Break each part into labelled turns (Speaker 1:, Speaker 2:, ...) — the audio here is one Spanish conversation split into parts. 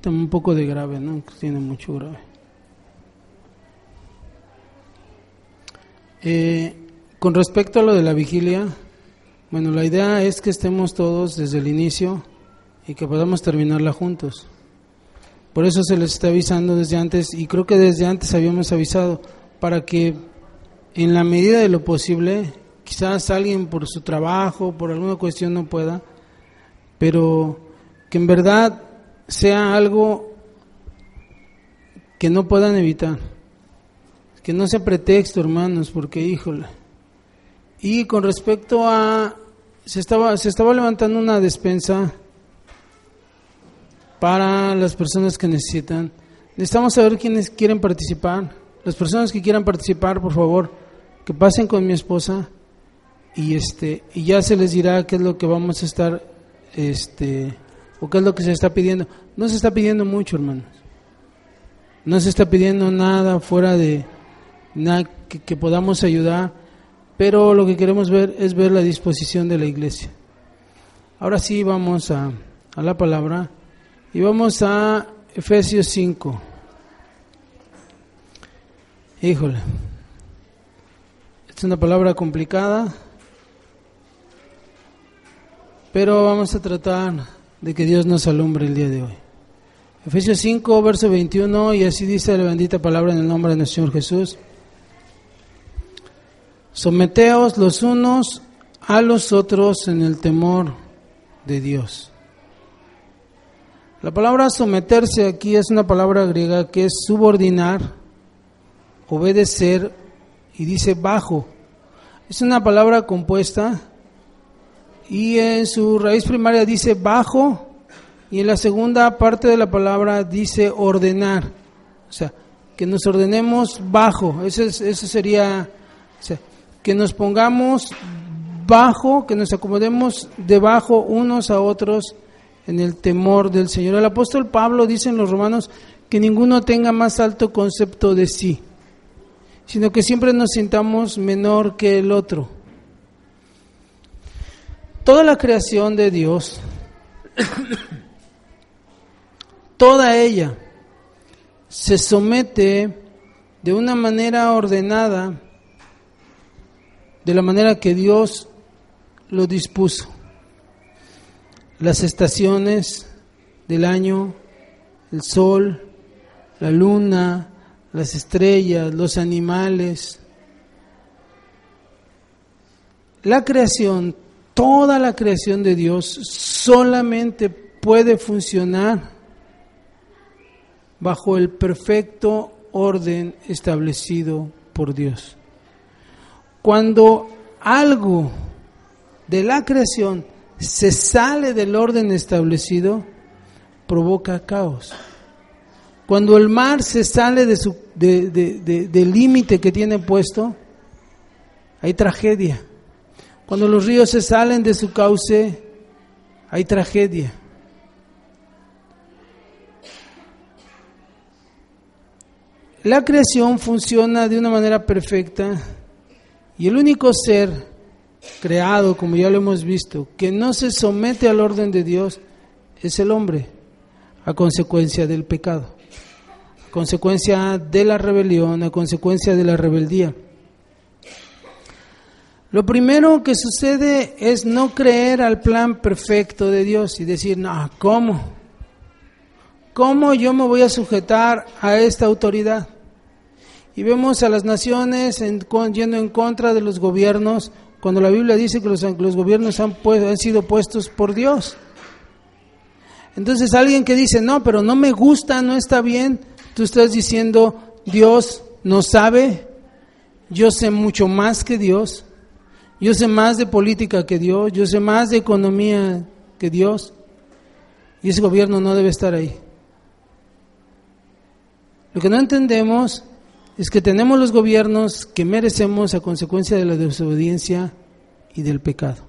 Speaker 1: Quítame un poco de grave, ¿no? Tiene mucho grave. Eh, con respecto a lo de la vigilia, bueno, la idea es que estemos todos desde el inicio y que podamos terminarla juntos. Por eso se les está avisando desde antes y creo que desde antes habíamos avisado para que en la medida de lo posible, quizás alguien por su trabajo, por alguna cuestión no pueda, pero que en verdad sea algo que no puedan evitar, que no sea pretexto, hermanos, porque híjole. Y con respecto a se estaba se estaba levantando una despensa para las personas que necesitan. Necesitamos saber quiénes quieren participar. Las personas que quieran participar, por favor, que pasen con mi esposa y este y ya se les dirá qué es lo que vamos a estar este o qué es lo que se está pidiendo. No se está pidiendo mucho, hermanos. No se está pidiendo nada fuera de nada que, podamos ayudar, pero lo que queremos ver es ver la disposición de la iglesia. Ahora sí vamos a, a la palabra. Y vamos a Efesios 5. Híjole. Es una palabra complicada, pero vamos a tratar de que Dios nos alumbre el día de hoy. Efesios 5, verso 21, y así dice la bendita palabra en el nombre de nuestro Señor Jesús. Someteos los unos a los otros en el temor de Dios. La palabra someterse aquí es una palabra griega que es subordinar, obedecer y dice bajo. Es una palabra compuesta y en su raíz primaria dice bajo y en la segunda parte de la palabra dice ordenar. O sea, que nos ordenemos bajo. Eso, sería, o sea, que nos pongamos bajo, que nos acomodemos debajo unos a otros en el temor del Señor. El apóstol Pablo dice en los romanos que ninguno tenga más alto concepto de sí, sino que siempre nos sintamos menor que el otro. Toda la creación de Dios, toda ella, se somete de una manera ordenada, de la manera que Dios lo dispuso las estaciones del año, el sol, la luna, las estrellas, los animales. La creación, toda la creación de Dios solamente puede funcionar bajo el perfecto orden establecido por Dios. Cuando algo de la creación se sale del orden establecido, provoca caos. Cuando el mar se sale de su, del límite que tiene puesto, hay tragedia. Cuando los ríos se salen de su cauce, hay tragedia. La creación funciona de una manera perfecta y el único ser creado, como ya lo hemos visto, que no se somete al orden de Dios, es el hombre, a consecuencia del pecado, a consecuencia de la rebelión, a consecuencia de la rebeldía. Lo primero que sucede es no creer al plan perfecto de Dios y decir, no, ¿cómo? ¿Cómo yo me voy a sujetar a esta autoridad? Y vemos a las naciones yendo en contra de los gobiernos cuando la Biblia dice que los, gobiernos han sido puestos por Dios. Entonces alguien que dice, no, pero no me gusta, no está bien, tú estás diciendo, Dios no sabe, yo sé mucho más que Dios, yo sé más de política que Dios, yo sé más de economía que Dios, y ese gobierno no debe estar ahí. Lo que no entendemos es que tenemos los gobiernos que merecemos a consecuencia de la desobediencia y del pecado.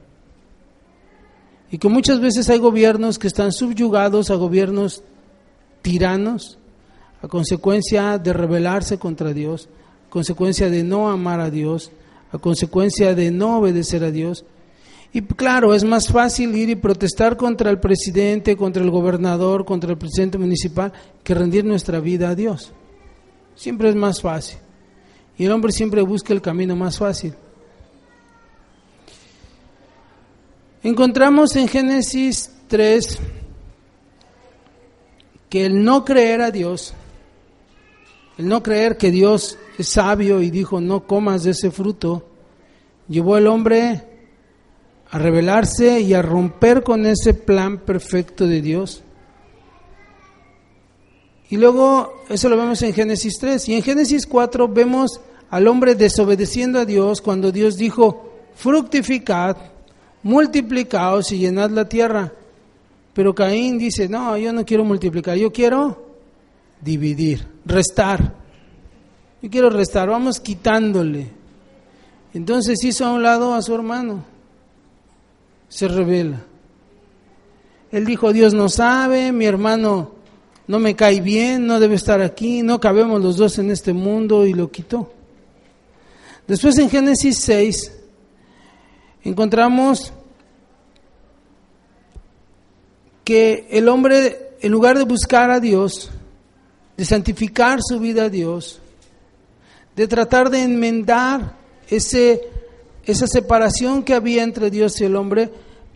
Speaker 1: Y que muchas veces hay gobiernos que están subyugados a gobiernos tiranos a consecuencia de rebelarse contra Dios, consecuencia de no amar a Dios, a consecuencia de no obedecer a Dios. Y claro, es más fácil ir y protestar contra el presidente, contra el gobernador, contra el presidente municipal, que rendir nuestra vida a Dios. Siempre es más fácil. Y el hombre siempre busca el camino más fácil. Encontramos en Génesis 3 que el no creer a Dios, el no creer que Dios es sabio y dijo no comas de ese fruto, llevó al hombre a rebelarse y a romper con ese plan perfecto de Dios. Y luego, eso lo vemos en Génesis 3. Y en Génesis 4 vemos al hombre desobedeciendo a Dios cuando Dios dijo, fructificad, multiplicaos y llenad la tierra. Pero Caín dice, no, yo no quiero multiplicar, yo quiero dividir, restar. Yo quiero restar, vamos quitándole. Entonces hizo a un lado a su hermano se revela. Él dijo, Dios no sabe, mi hermano no me cae bien, no debe estar aquí, no cabemos los dos en este mundo y lo quitó. Después en Génesis 6 encontramos que el hombre, en lugar de buscar a Dios, de santificar su vida a Dios, de tratar de enmendar ese esa separación que había entre Dios y el hombre,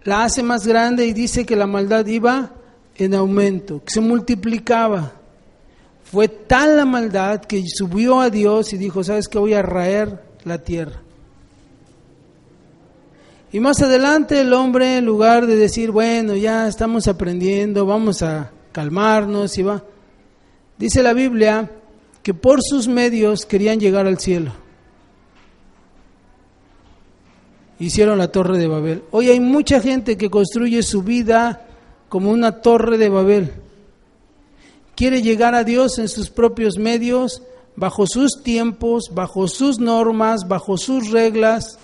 Speaker 1: la hace más grande y dice que la maldad iba en aumento, que se multiplicaba. Fue tal la maldad que subió a Dios y dijo, ¿sabes qué? Voy a raer la tierra. Y más adelante el hombre, en lugar de decir, bueno, ya estamos aprendiendo, vamos a calmarnos y va, dice la Biblia que por sus medios querían llegar al cielo. hicieron la torre de Babel. Hoy hay mucha gente que construye su vida como una torre de Babel. Quiere llegar a Dios en sus propios medios, bajo sus tiempos, bajo sus normas, bajo sus reglas,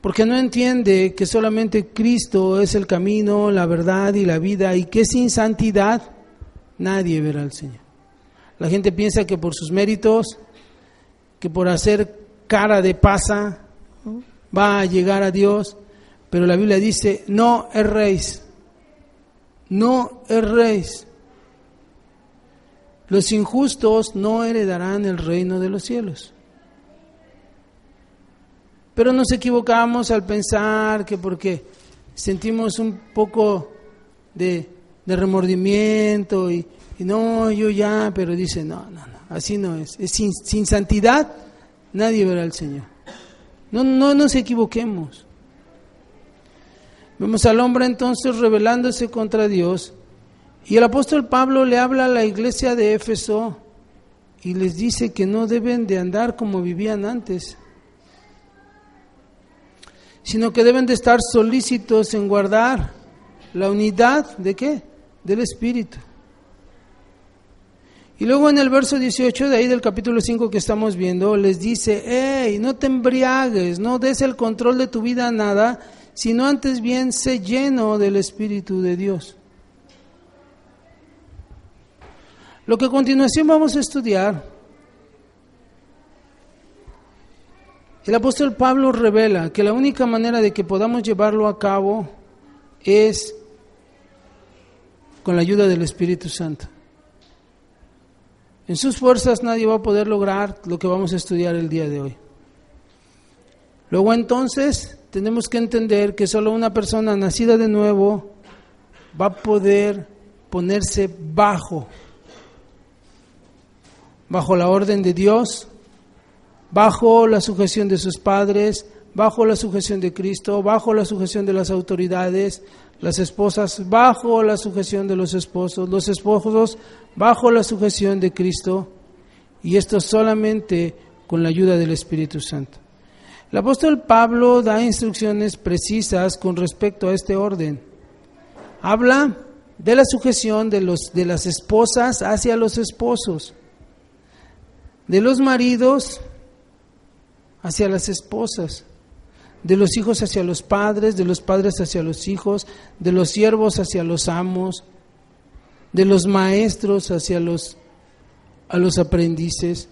Speaker 1: porque no entiende que solamente Cristo es el camino, la verdad y la vida, y que sin santidad nadie verá al Señor. La gente piensa que por sus méritos, que por hacer cara de pasa, va a llegar a Dios, pero la Biblia dice, no erréis, no erréis. Los injustos no heredarán el reino de los cielos. Pero nos equivocamos al pensar que porque sentimos un poco de, remordimiento y, no, yo ya, pero dice, no, no, no, así no es. es sin, sin santidad nadie verá al Señor. No, no nos equivoquemos. Vemos al hombre entonces rebelándose contra Dios y el apóstol Pablo le habla a la iglesia de Éfeso y les dice que no deben de andar como vivían antes, sino que deben de estar solícitos en guardar la unidad de qué? Del Espíritu. Y luego en el verso 18 de ahí del capítulo 5 que estamos viendo, les dice, hey, no te embriagues, no des el control de tu vida a nada, sino antes bien sé lleno del Espíritu de Dios. Lo que a continuación vamos a estudiar, el apóstol Pablo revela que la única manera de que podamos llevarlo a cabo es con la ayuda del Espíritu Santo. En sus fuerzas nadie va a poder lograr lo que vamos a estudiar el día de hoy. Luego entonces tenemos que entender que solo una persona nacida de nuevo va a poder ponerse bajo, bajo la orden de Dios, bajo la sujeción de sus padres, bajo la sujeción de Cristo, bajo la sujeción de las autoridades, las esposas bajo la sujeción de los esposos, los esposos bajo la sujeción de Cristo, y esto solamente con la ayuda del Espíritu Santo. El apóstol Pablo da instrucciones precisas con respecto a este orden. Habla de la sujeción de, los, de las esposas hacia los esposos, de los maridos hacia las esposas, de los hijos hacia los padres, de los padres hacia los hijos, de los siervos hacia los amos, de los maestros hacia los a los aprendices.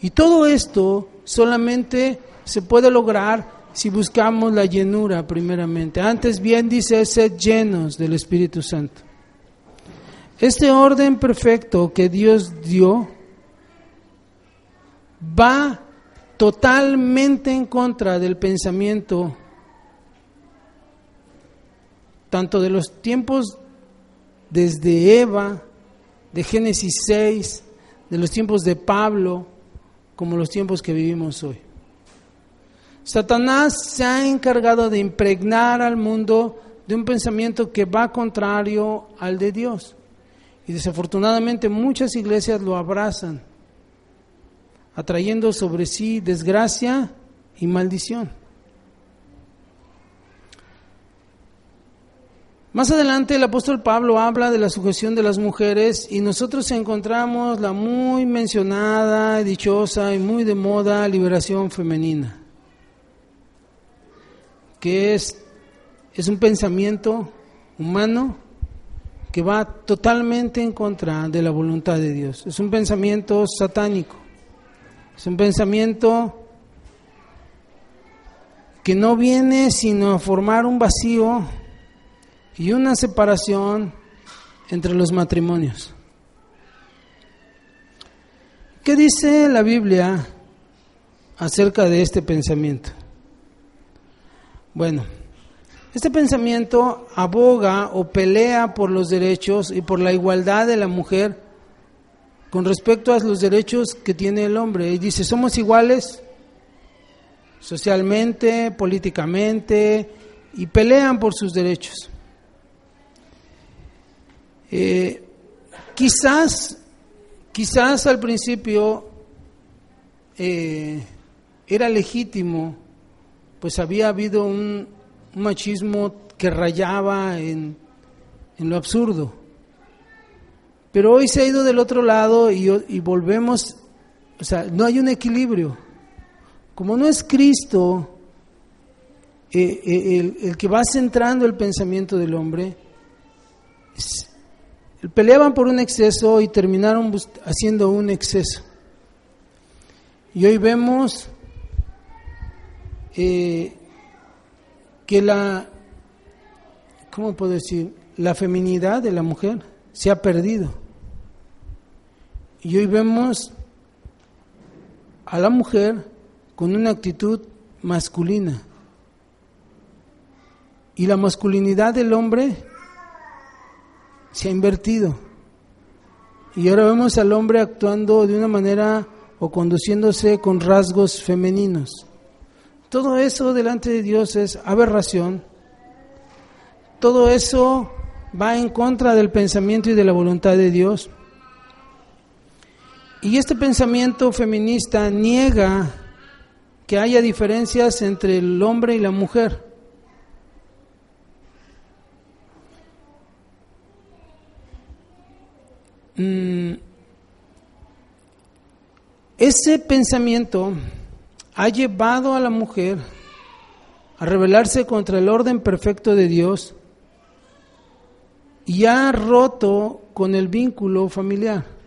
Speaker 1: Y todo esto solamente se puede lograr si buscamos la llenura primeramente. Antes bien dice, sed llenos del Espíritu Santo. Este orden perfecto que Dios dio va totalmente en contra del pensamiento tanto de los tiempos desde Eva, de Génesis 6, de los tiempos de Pablo, como los tiempos que vivimos hoy. Satanás se ha encargado de impregnar al mundo de un pensamiento que va contrario al de Dios. Y desafortunadamente muchas iglesias lo abrazan atrayendo sobre sí desgracia y maldición. Más adelante el apóstol Pablo habla de la sujeción de las mujeres y nosotros encontramos la muy mencionada, dichosa y muy de moda liberación femenina, que es, es un pensamiento humano que va totalmente en contra de la voluntad de Dios. Es un pensamiento satánico. Es un pensamiento que no viene sino a formar un vacío y una separación entre los matrimonios. ¿Qué dice la Biblia acerca de este pensamiento? Bueno, este pensamiento aboga o pelea por los derechos y por la igualdad de la mujer con respecto a los derechos que tiene el hombre. Y dice, somos iguales socialmente, políticamente, y pelean por sus derechos. Eh, quizás, quizás al principio eh, era legítimo, pues había habido un, machismo que rayaba en lo absurdo. Pero hoy se ha ido del otro lado y, volvemos, o sea, no hay un equilibrio. Como no es Cristo eh, eh, el, que va centrando el pensamiento del hombre, peleaban por un exceso y terminaron haciendo un exceso. Y hoy vemos eh, que la, ¿cómo puedo decir? La feminidad de la mujer se ha perdido. Y hoy vemos a la mujer con una actitud masculina. Y la masculinidad del hombre se ha invertido. Y ahora vemos al hombre actuando de una manera o conduciéndose con rasgos femeninos. Todo eso delante de Dios es aberración. Todo eso va en contra del pensamiento y de la voluntad de Dios. Y este pensamiento feminista niega que haya diferencias entre el hombre y la mujer. Mm, ese pensamiento ha llevado a la mujer a rebelarse contra el orden perfecto de Dios y ha roto con el vínculo familiar.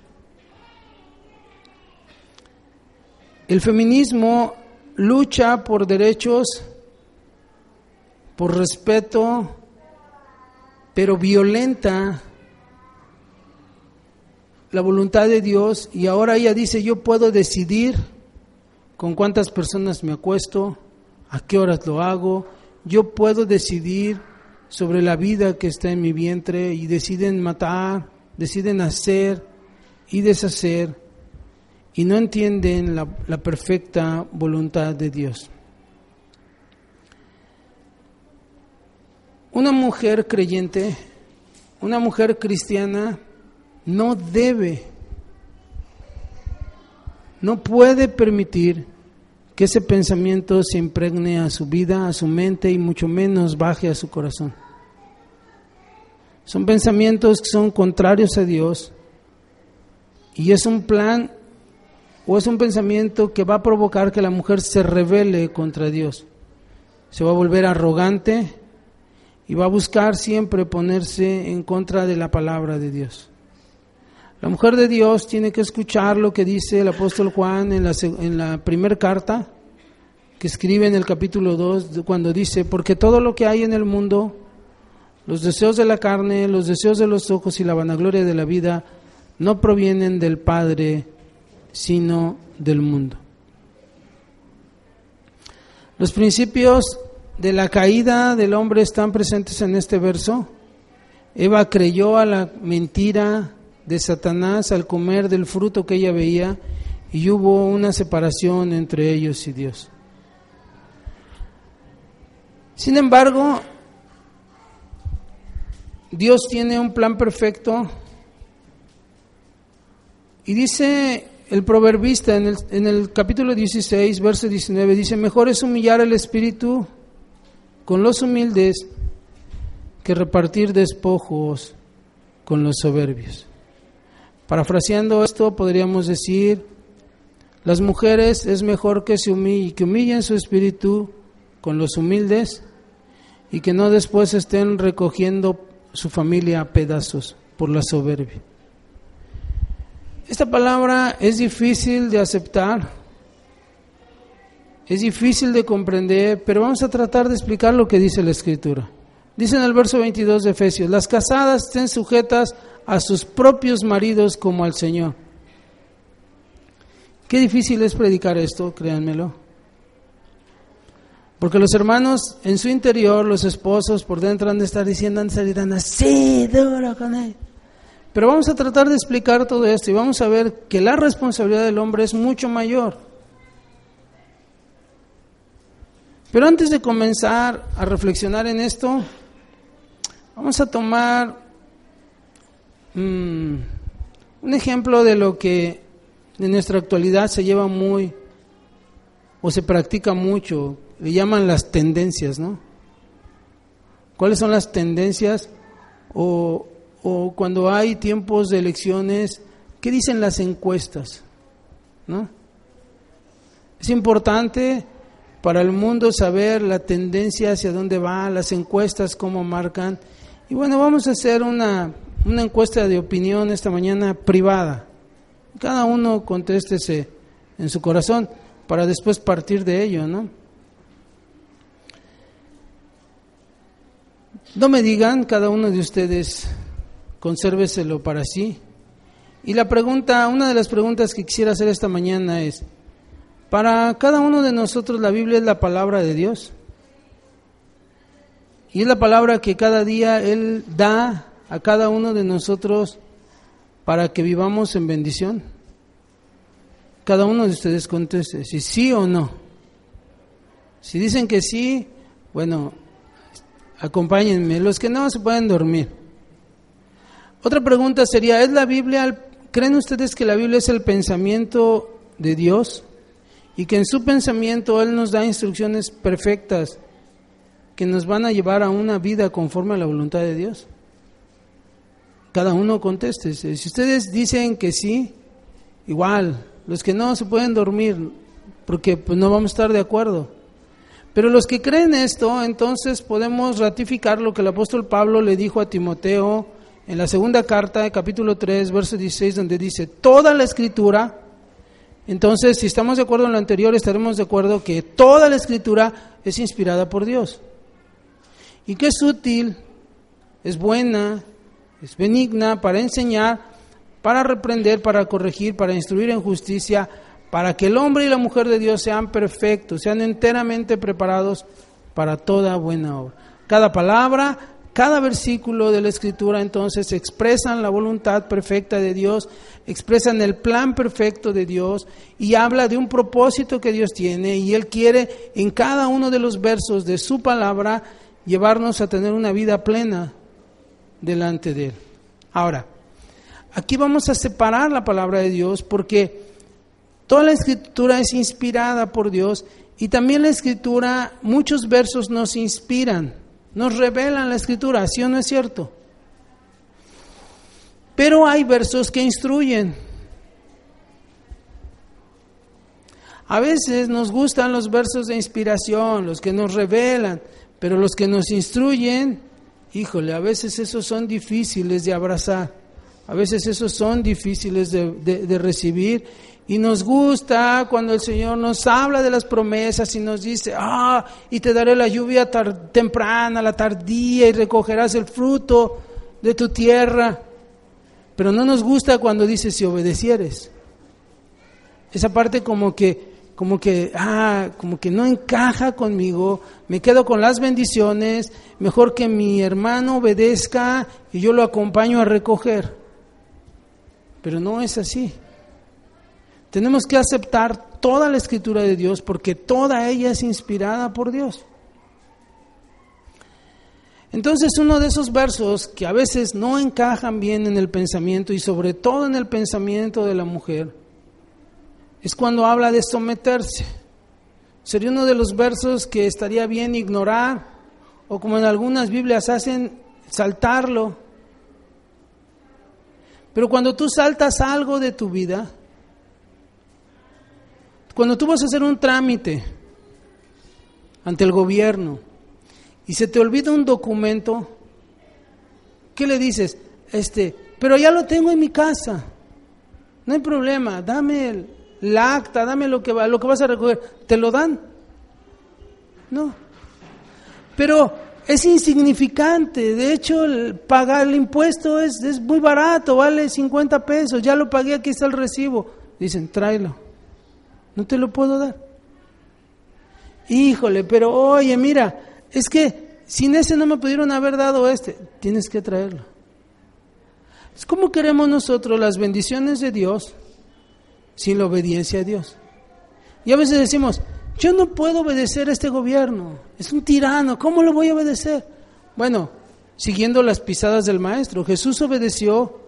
Speaker 1: El feminismo lucha por derechos, por respeto, pero violenta la voluntad de Dios. Y ahora ella dice, yo puedo decidir con cuántas personas me acuesto, a qué horas lo hago, yo puedo decidir sobre la vida que está en mi vientre y deciden matar, deciden hacer y deshacer y no entienden la, perfecta voluntad de Dios. Una mujer creyente, una mujer cristiana, no debe, no puede permitir que ese pensamiento se impregne a su vida, a su mente y mucho menos baje a su corazón. Son pensamientos que son contrarios a Dios y es un plan o es un pensamiento que va a provocar que la mujer se revele contra Dios. Se va a volver arrogante y va a buscar siempre ponerse en contra de la palabra de Dios. La mujer de Dios tiene que escuchar lo que dice el apóstol Juan en la, en primera carta, que escribe en el capítulo 2 cuando dice, porque todo lo que hay en el mundo, los deseos de la carne, los deseos de los ojos y la vanagloria de la vida, no provienen del Padre, sino del mundo. Los principios de la caída del hombre están presentes en este verso. Eva creyó a la mentira de Satanás al comer del fruto que ella veía y hubo una separación entre ellos y Dios. Sin embargo, Dios tiene un plan perfecto y dice el proverbista en el, en el capítulo 16, verso 19, dice, mejor es humillar el espíritu con los humildes que repartir despojos con los soberbios. Parafraseando esto, podríamos decir, las mujeres es mejor que se humillen, que humillen su espíritu con los humildes y que no después estén recogiendo su familia a pedazos por la soberbia. Esta palabra es difícil de aceptar, es difícil de comprender, pero vamos a tratar de explicar lo que dice la Escritura. Dice en el verso 22 de Efesios, las casadas estén sujetas a sus propios maridos como al Señor. Qué difícil es predicar esto, créanmelo. Porque los hermanos en su interior, los esposos por dentro han de estar diciendo, han de estar así, duro con él. Pero vamos a tratar de explicar todo esto y vamos a ver que la responsabilidad del hombre es mucho mayor. Pero antes de comenzar a reflexionar en esto, vamos a tomar mm, un ejemplo de lo que en nuestra actualidad se lleva muy o se practica mucho, le llaman las tendencias, ¿no? ¿Cuáles son las tendencias? O, o cuando hay tiempos de elecciones, ¿qué dicen las encuestas? ¿No? Es importante para el mundo saber la tendencia hacia dónde va, las encuestas, cómo marcan. Y bueno, vamos a hacer una, una encuesta de opinión esta mañana privada. Cada uno contéstese en su corazón para después partir de ello, ¿no? No me digan, cada uno de ustedes, consérveselo para sí. Y la pregunta, una de las preguntas que quisiera hacer esta mañana es, para cada uno de nosotros la Biblia es la palabra de Dios. Y es la palabra que cada día Él da a cada uno de nosotros para que vivamos en bendición. Cada uno de ustedes conteste si sí o no. Si dicen que sí, bueno, Acompáñenme. Los que no se pueden dormir. Otra pregunta sería, ¿es la Biblia, creen ustedes que la Biblia es el pensamiento de Dios? Y que en su pensamiento Él nos da instrucciones perfectas que nos van a llevar a una vida conforme a la voluntad de Dios. Cada uno conteste. Si ustedes dicen que sí, igual. Los que no se pueden dormir, porque pues, no vamos a estar de acuerdo. Pero los que creen esto, entonces podemos ratificar lo que el apóstol Pablo le dijo a Timoteo en la segunda carta, capítulo 3, verso 16, donde dice, toda la escritura, entonces si estamos de acuerdo en lo anterior, estaremos de acuerdo que toda la escritura es inspirada por Dios. Y que es útil, es buena, es benigna para enseñar, para reprender, para corregir, para instruir en justicia, para que el hombre y la mujer de Dios sean perfectos, sean enteramente preparados para toda buena obra. Cada palabra, cada versículo de la Escritura entonces expresan la voluntad perfecta de Dios, expresan el plan perfecto de Dios y habla de un propósito que Dios tiene y Él quiere en cada uno de los versos de su palabra llevarnos a tener una vida plena delante de Él. Ahora, aquí vamos a separar la palabra de Dios porque Toda la escritura es inspirada por Dios y también la escritura, muchos versos nos inspiran, nos revelan la escritura, ¿sí o no es cierto? Pero hay versos que instruyen. A veces nos gustan los versos de inspiración, los que nos revelan, pero los que nos instruyen, híjole, a veces esos son difíciles de abrazar. A veces esos son difíciles de, de recibir y nos gusta cuando el Señor nos habla de las promesas y nos dice, ah, y te daré la lluvia temprana, la tardía, y recogerás el fruto de tu tierra. Pero no nos gusta cuando dice si obedecieres. Esa parte como que, como que, ah, como que no encaja conmigo, me quedo con las bendiciones, mejor que mi hermano obedezca y yo lo acompaño a recoger. Pero no es así. Tenemos que aceptar toda la escritura de Dios porque toda ella es inspirada por Dios. Entonces uno de esos versos que a veces no encajan bien en el pensamiento y sobre todo en el pensamiento de la mujer es cuando habla de someterse. Sería uno de los versos que estaría bien ignorar o como en algunas Biblias hacen saltarlo. Pero cuando tú saltas algo de tu vida, cuando tú vas a hacer un trámite ante el gobierno y se te olvida un documento, ¿qué le dices? Este, pero ya lo tengo en mi casa. No hay problema, dame el, acta, dame lo que, va, lo que vas a recoger. ¿Te lo dan? No. Pero es insignificante. De hecho, el pagar el impuesto es, es muy barato, vale 50 pesos. Ya lo pagué, aquí está el recibo. Dicen, tráelo. No te lo puedo dar. Híjole, pero oye, mira, es que sin ese no me pudieron haber dado este. Tienes que traerlo. Es como queremos nosotros las bendiciones de Dios sin la obediencia a Dios. Y a veces decimos, yo no puedo obedecer a este gobierno, es un tirano, ¿cómo lo voy a obedecer? Bueno, siguiendo las pisadas del Maestro, Jesús obedeció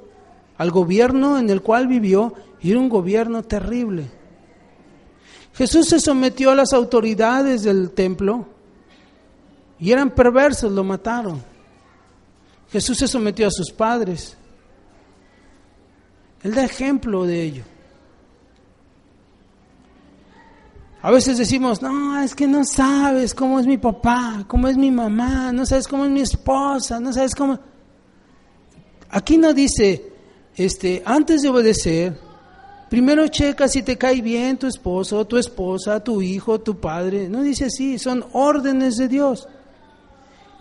Speaker 1: al gobierno en el cual vivió y era un gobierno terrible. Jesús se sometió a las autoridades del templo y eran perversos, lo mataron. Jesús se sometió a sus padres. Él da ejemplo de ello. A veces decimos, no, es que no sabes cómo es mi papá, cómo es mi mamá, no sabes cómo es mi esposa, no sabes cómo... Aquí no dice, este, antes de obedecer, Primero checa si te cae bien tu esposo, tu esposa, tu hijo, tu padre. No dice así, son órdenes de Dios.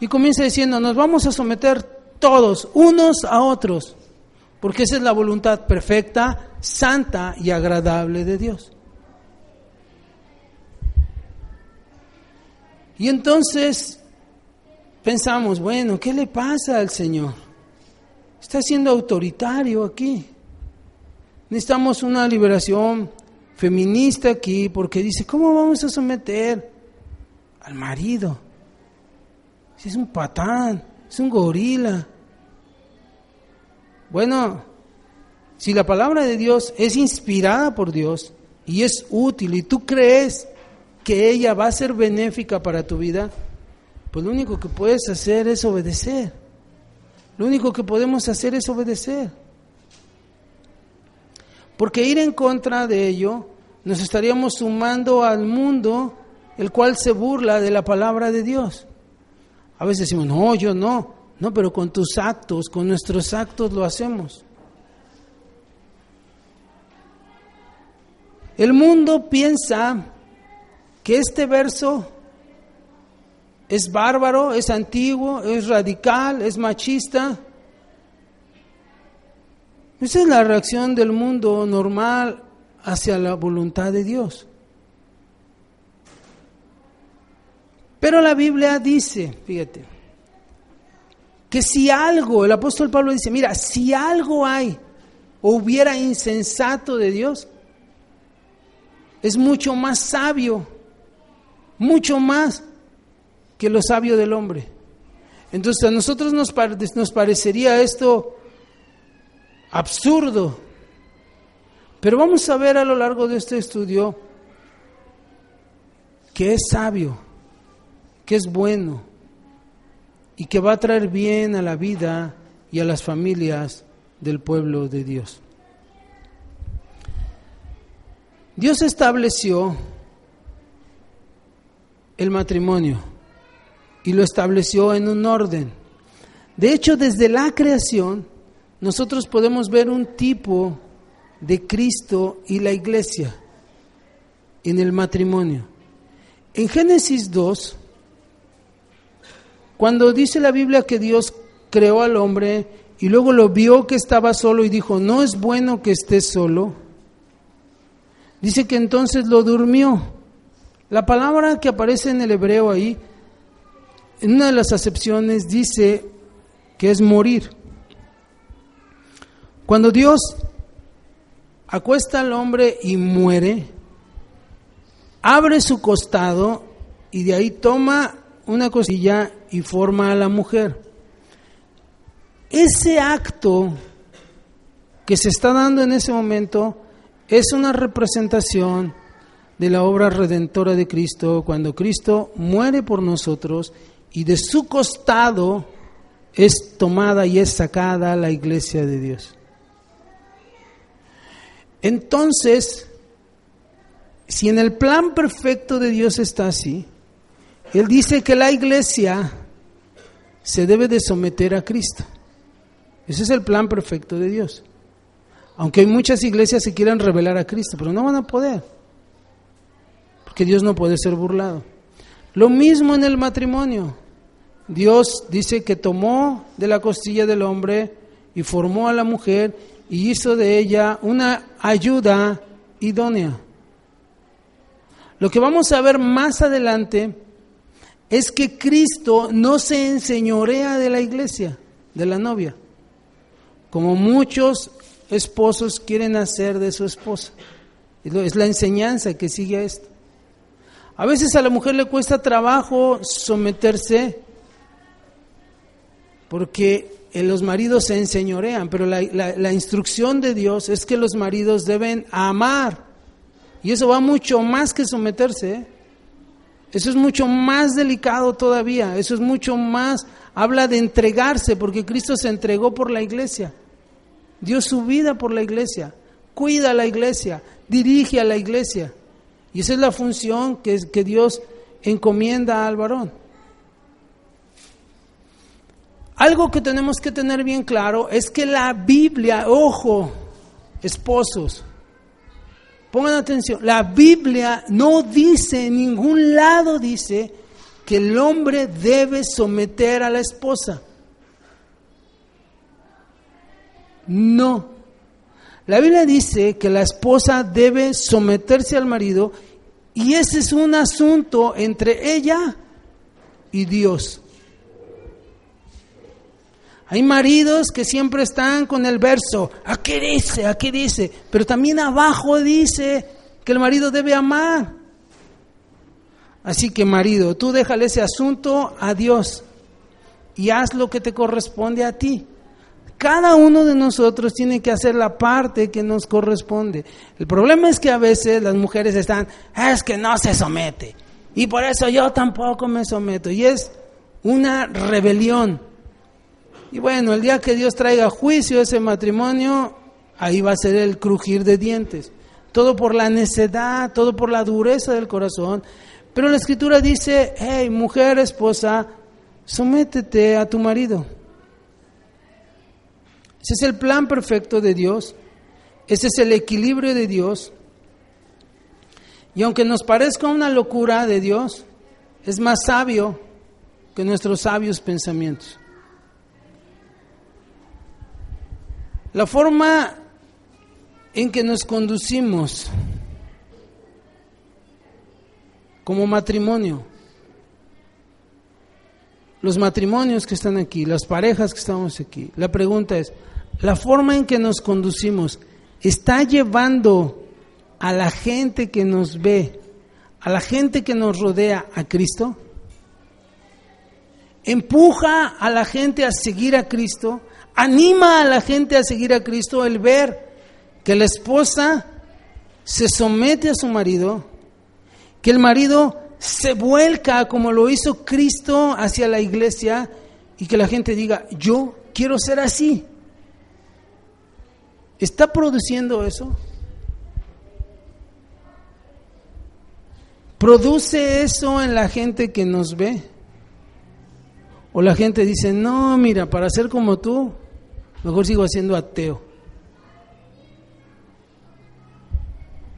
Speaker 1: Y comienza diciendo, nos vamos a someter todos, unos a otros, porque esa es la voluntad perfecta, santa y agradable de Dios. Y entonces pensamos, bueno, ¿qué le pasa al Señor? Está siendo autoritario aquí. Necesitamos una liberación feminista aquí porque dice, ¿cómo vamos a someter al marido? Si es un patán, es un gorila. Bueno, si la palabra de Dios es inspirada por Dios y es útil y tú crees que ella va a ser benéfica para tu vida, pues lo único que puedes hacer es obedecer. Lo único que podemos hacer es obedecer. Porque ir en contra de ello nos estaríamos sumando al mundo el cual se burla de la palabra de Dios. A veces decimos, no, yo no, no, pero con tus actos, con nuestros actos lo hacemos. El mundo piensa que este verso es bárbaro, es antiguo, es radical, es machista, esa es la reacción del mundo normal hacia la voluntad de Dios. Pero la Biblia dice, fíjate, que si algo, el apóstol Pablo dice, mira, si algo hay o hubiera insensato de Dios, es mucho más sabio, mucho más que lo sabio del hombre. Entonces a nosotros nos, nos parecería esto absurdo. Pero vamos a ver a lo largo de este estudio que es sabio, que es bueno y que va a traer bien a la vida y a las familias del pueblo de Dios. Dios estableció el matrimonio y lo estableció en un orden. De hecho, desde la creación, nosotros podemos ver un tipo de Cristo y la iglesia en el matrimonio. En Génesis 2, cuando dice la Biblia que Dios creó al hombre y luego lo vio que estaba solo y dijo, no es bueno que esté solo, dice que entonces lo durmió. La palabra que aparece en el hebreo ahí, en una de las acepciones, dice que es morir. Cuando Dios acuesta al hombre y muere, abre su costado y de ahí toma una cosilla y forma a la mujer. Ese acto que se está dando en ese momento es una representación de la obra redentora de Cristo, cuando Cristo muere por nosotros y de su costado es tomada y es sacada la iglesia de Dios. Entonces, si en el plan perfecto de Dios está así, Él dice que la iglesia se debe de someter a Cristo. Ese es el plan perfecto de Dios. Aunque hay muchas iglesias que quieran revelar a Cristo, pero no van a poder. Porque Dios no puede ser burlado. Lo mismo en el matrimonio. Dios dice que tomó de la costilla del hombre y formó a la mujer y hizo de ella una ayuda idónea. Lo que vamos a ver más adelante es que Cristo no se enseñorea de la iglesia, de la novia, como muchos esposos quieren hacer de su esposa. Es la enseñanza que sigue a esto. A veces a la mujer le cuesta trabajo someterse porque los maridos se enseñorean, pero la, instrucción de Dios es que los maridos deben amar. Y eso va mucho más que someterse. ¿eh? Eso es mucho más delicado todavía. Eso es mucho más, habla de entregarse, porque Cristo se entregó por la iglesia. Dio su vida por la iglesia. Cuida a la iglesia. Dirige a la iglesia. Y esa es la función que Dios encomienda al varón. Algo que tenemos que tener bien claro es que la Biblia, ojo, esposos, pongan atención, la Biblia no dice, en ningún lado dice que el hombre debe someter a la esposa. No. La Biblia dice que la esposa debe someterse al marido y ese es un asunto entre ella y Dios. Hay maridos que siempre están con el verso, aquí dice, aquí dice, pero también abajo dice que el marido debe amar. Así que marido, tú déjale ese asunto a Dios y haz lo que te corresponde a ti. Cada uno de nosotros tiene que hacer la parte que nos corresponde. El problema es que a veces las mujeres están, es que no se somete. Y por eso yo tampoco me someto. Y es una rebelión. Y bueno, el día que Dios traiga juicio a ese matrimonio, ahí va a ser el crujir de dientes. Todo por la necedad, todo por la dureza del corazón. Pero la escritura dice, hey, mujer, esposa, sométete a tu marido. Ese es el plan perfecto de Dios. Ese es el equilibrio de Dios. Y aunque nos parezca una locura de Dios, es más sabio que nuestros sabios pensamientos. La forma en que nos conducimos como matrimonio, los matrimonios que están aquí, las parejas que estamos aquí, la pregunta es, ¿la forma en que nos conducimos está llevando a la gente que nos ve, a la gente que nos rodea a Cristo? ¿Empuja a la gente a seguir a Cristo? Anima a la gente a seguir a Cristo el ver que la esposa se somete a su marido, que el marido se vuelca como lo hizo Cristo hacia la iglesia y que la gente diga, yo quiero ser así. ¿Está produciendo eso? ¿Produce eso en la gente que nos ve? ¿O la gente dice, no, mira, para ser como tú, mejor sigo siendo ateo.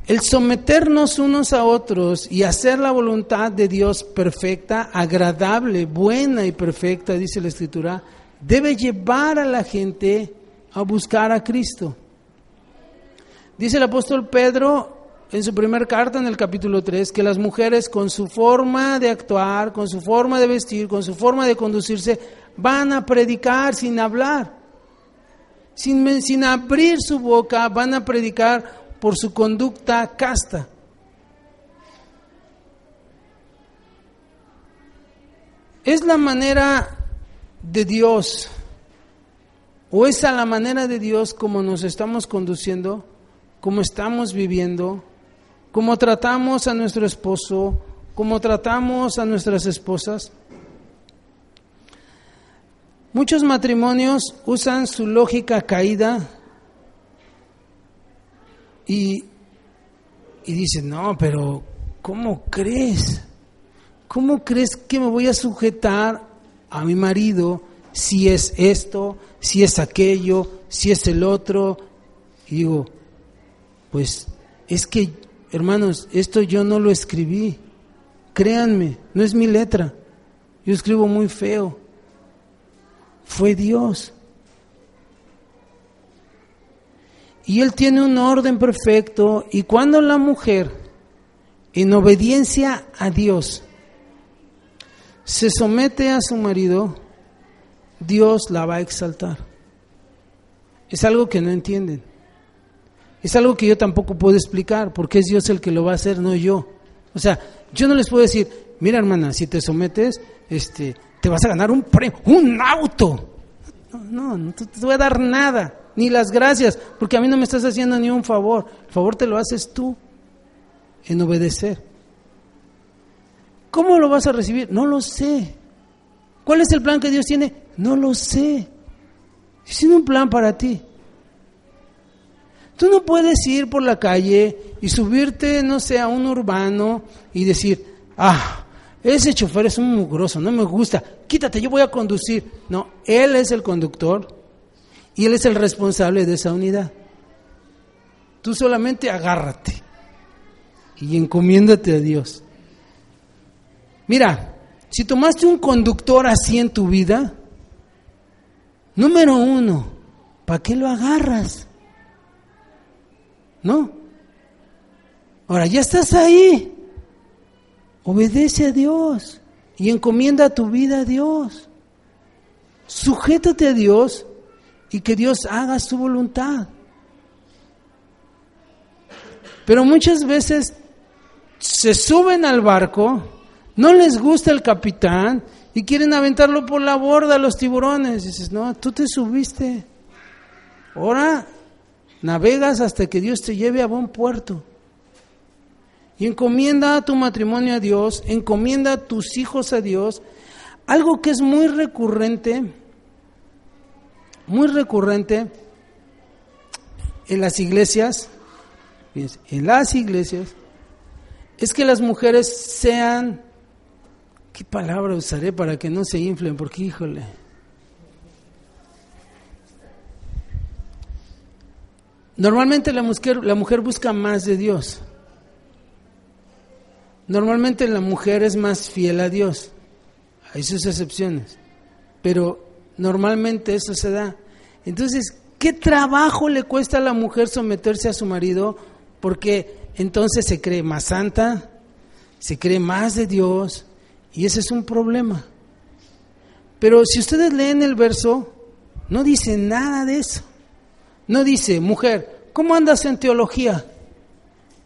Speaker 1: El someternos unos a otros y hacer la voluntad de Dios perfecta, agradable, buena y perfecta, dice la Escritura, debe llevar a la gente a buscar a Cristo. Dice el apóstol Pedro en su primera carta en el capítulo 3 que las mujeres con su forma de actuar, con su forma de vestir, con su forma de conducirse, van a predicar sin hablar. Sin, sin abrir su boca, van a predicar por su conducta casta. Es la manera de Dios, o es a la manera de Dios como nos estamos conduciendo, como estamos viviendo, como tratamos a nuestro esposo, como tratamos a nuestras esposas. Muchos matrimonios usan su lógica caída y, y dice, no, pero ¿cómo crees? ¿Cómo crees que me voy a sujetar a mi marido si es esto, si es aquello, si es el otro? Y digo, pues es que, hermanos, esto yo no lo escribí. Créanme, no es mi letra. Yo escribo muy feo. Fue Dios. Y Él tiene un orden perfecto. Y cuando la mujer, en obediencia a Dios, se somete a su marido, Dios la va a exaltar. Es algo que no entienden. Es algo que yo tampoco puedo explicar, porque es Dios el que lo va a hacer, no yo. O sea, yo no les puedo decir, mira hermana, si te sometes, este, te vas a ganar un premio, un auto. No, no, no te voy a dar nada ni las gracias, porque a mí no me estás haciendo ni un favor. El favor te lo haces tú en obedecer. ¿Cómo lo vas a recibir? No lo sé. ¿Cuál es el plan que Dios tiene? No lo sé. Tiene un plan para ti. Tú no puedes ir por la calle y subirte, no sé, a un urbano y decir, ah, ese chofer es un mugroso, no me gusta, quítate, yo voy a conducir. No, él es el conductor y Él es el responsable de esa unidad. Tú solamente agárrate y encomiéndate a Dios. Mira, si tomaste un conductor así en tu vida, número uno, ¿para qué lo agarras? ¿No? Ahora ya estás ahí. Obedece a Dios y encomienda tu vida a Dios. Sujétate a Dios y que Dios haga su voluntad. Pero muchas veces se suben al barco, no les gusta el capitán y quieren aventarlo por la borda a los tiburones. dices, no, tú te subiste. Ahora navegas hasta que Dios te lleve a buen puerto. Y encomienda tu matrimonio a Dios, encomienda a tus hijos a Dios. Algo que es muy recurrente muy recurrente en las iglesias, en las iglesias, es que las mujeres sean, ¿qué palabra usaré para que no se inflen? Porque híjole. Normalmente la mujer, la mujer busca más de Dios. Normalmente la mujer es más fiel a Dios. Hay sus excepciones. Pero Normalmente eso se da. Entonces, ¿qué trabajo le cuesta a la mujer someterse a su marido? Porque entonces se cree más santa, se cree más de Dios, y ese es un problema. Pero si ustedes leen el verso, no dice nada de eso. No dice, mujer, ¿cómo andas en teología?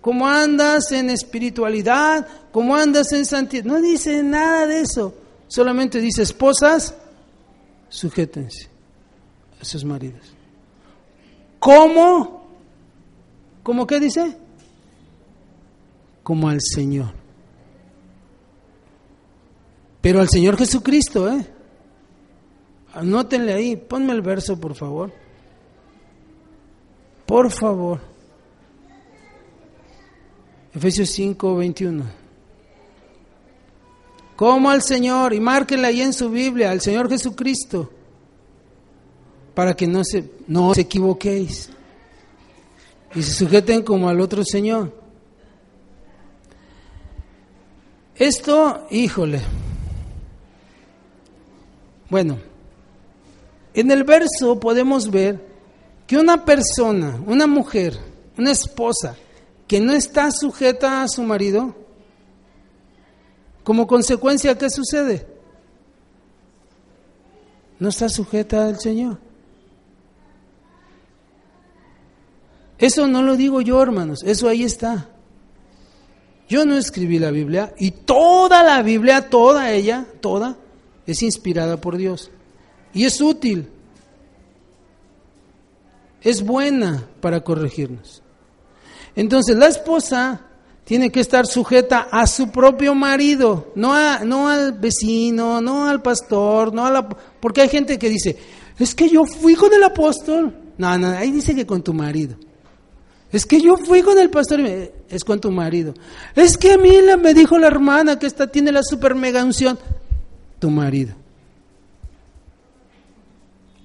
Speaker 1: ¿Cómo andas en espiritualidad? ¿Cómo andas en santidad? No dice nada de eso. Solamente dice, esposas, sujétense a sus maridos. ¿Cómo? ¿Cómo qué dice? Como al Señor. Pero al Señor Jesucristo, ¿eh? Anótenle ahí, ponme el verso, por favor. Por favor. Efesios 5, 21 como al Señor, y márquenla ahí en su Biblia, al Señor Jesucristo, para que no se, no equivoquéis y se sujeten como al otro Señor. Esto, híjole. Bueno, en el verso podemos ver que una persona, una mujer, una esposa, que no está sujeta a su marido, como consecuencia, ¿qué sucede? No está sujeta al Señor. Eso no lo digo yo, hermanos, eso ahí está. Yo no escribí la Biblia y toda la Biblia, toda ella, toda, es inspirada por Dios. Y es útil. Es buena para corregirnos. Entonces la esposa tiene que estar sujeta a su propio marido, no, a, no al vecino, no al pastor, no a la... Porque hay gente que dice, es que yo fui con el apóstol. No, no, ahí dice que con tu marido. Es que yo fui con el pastor es con tu marido. Es que a mí me dijo la hermana que esta tiene la super mega unción. Tu marido.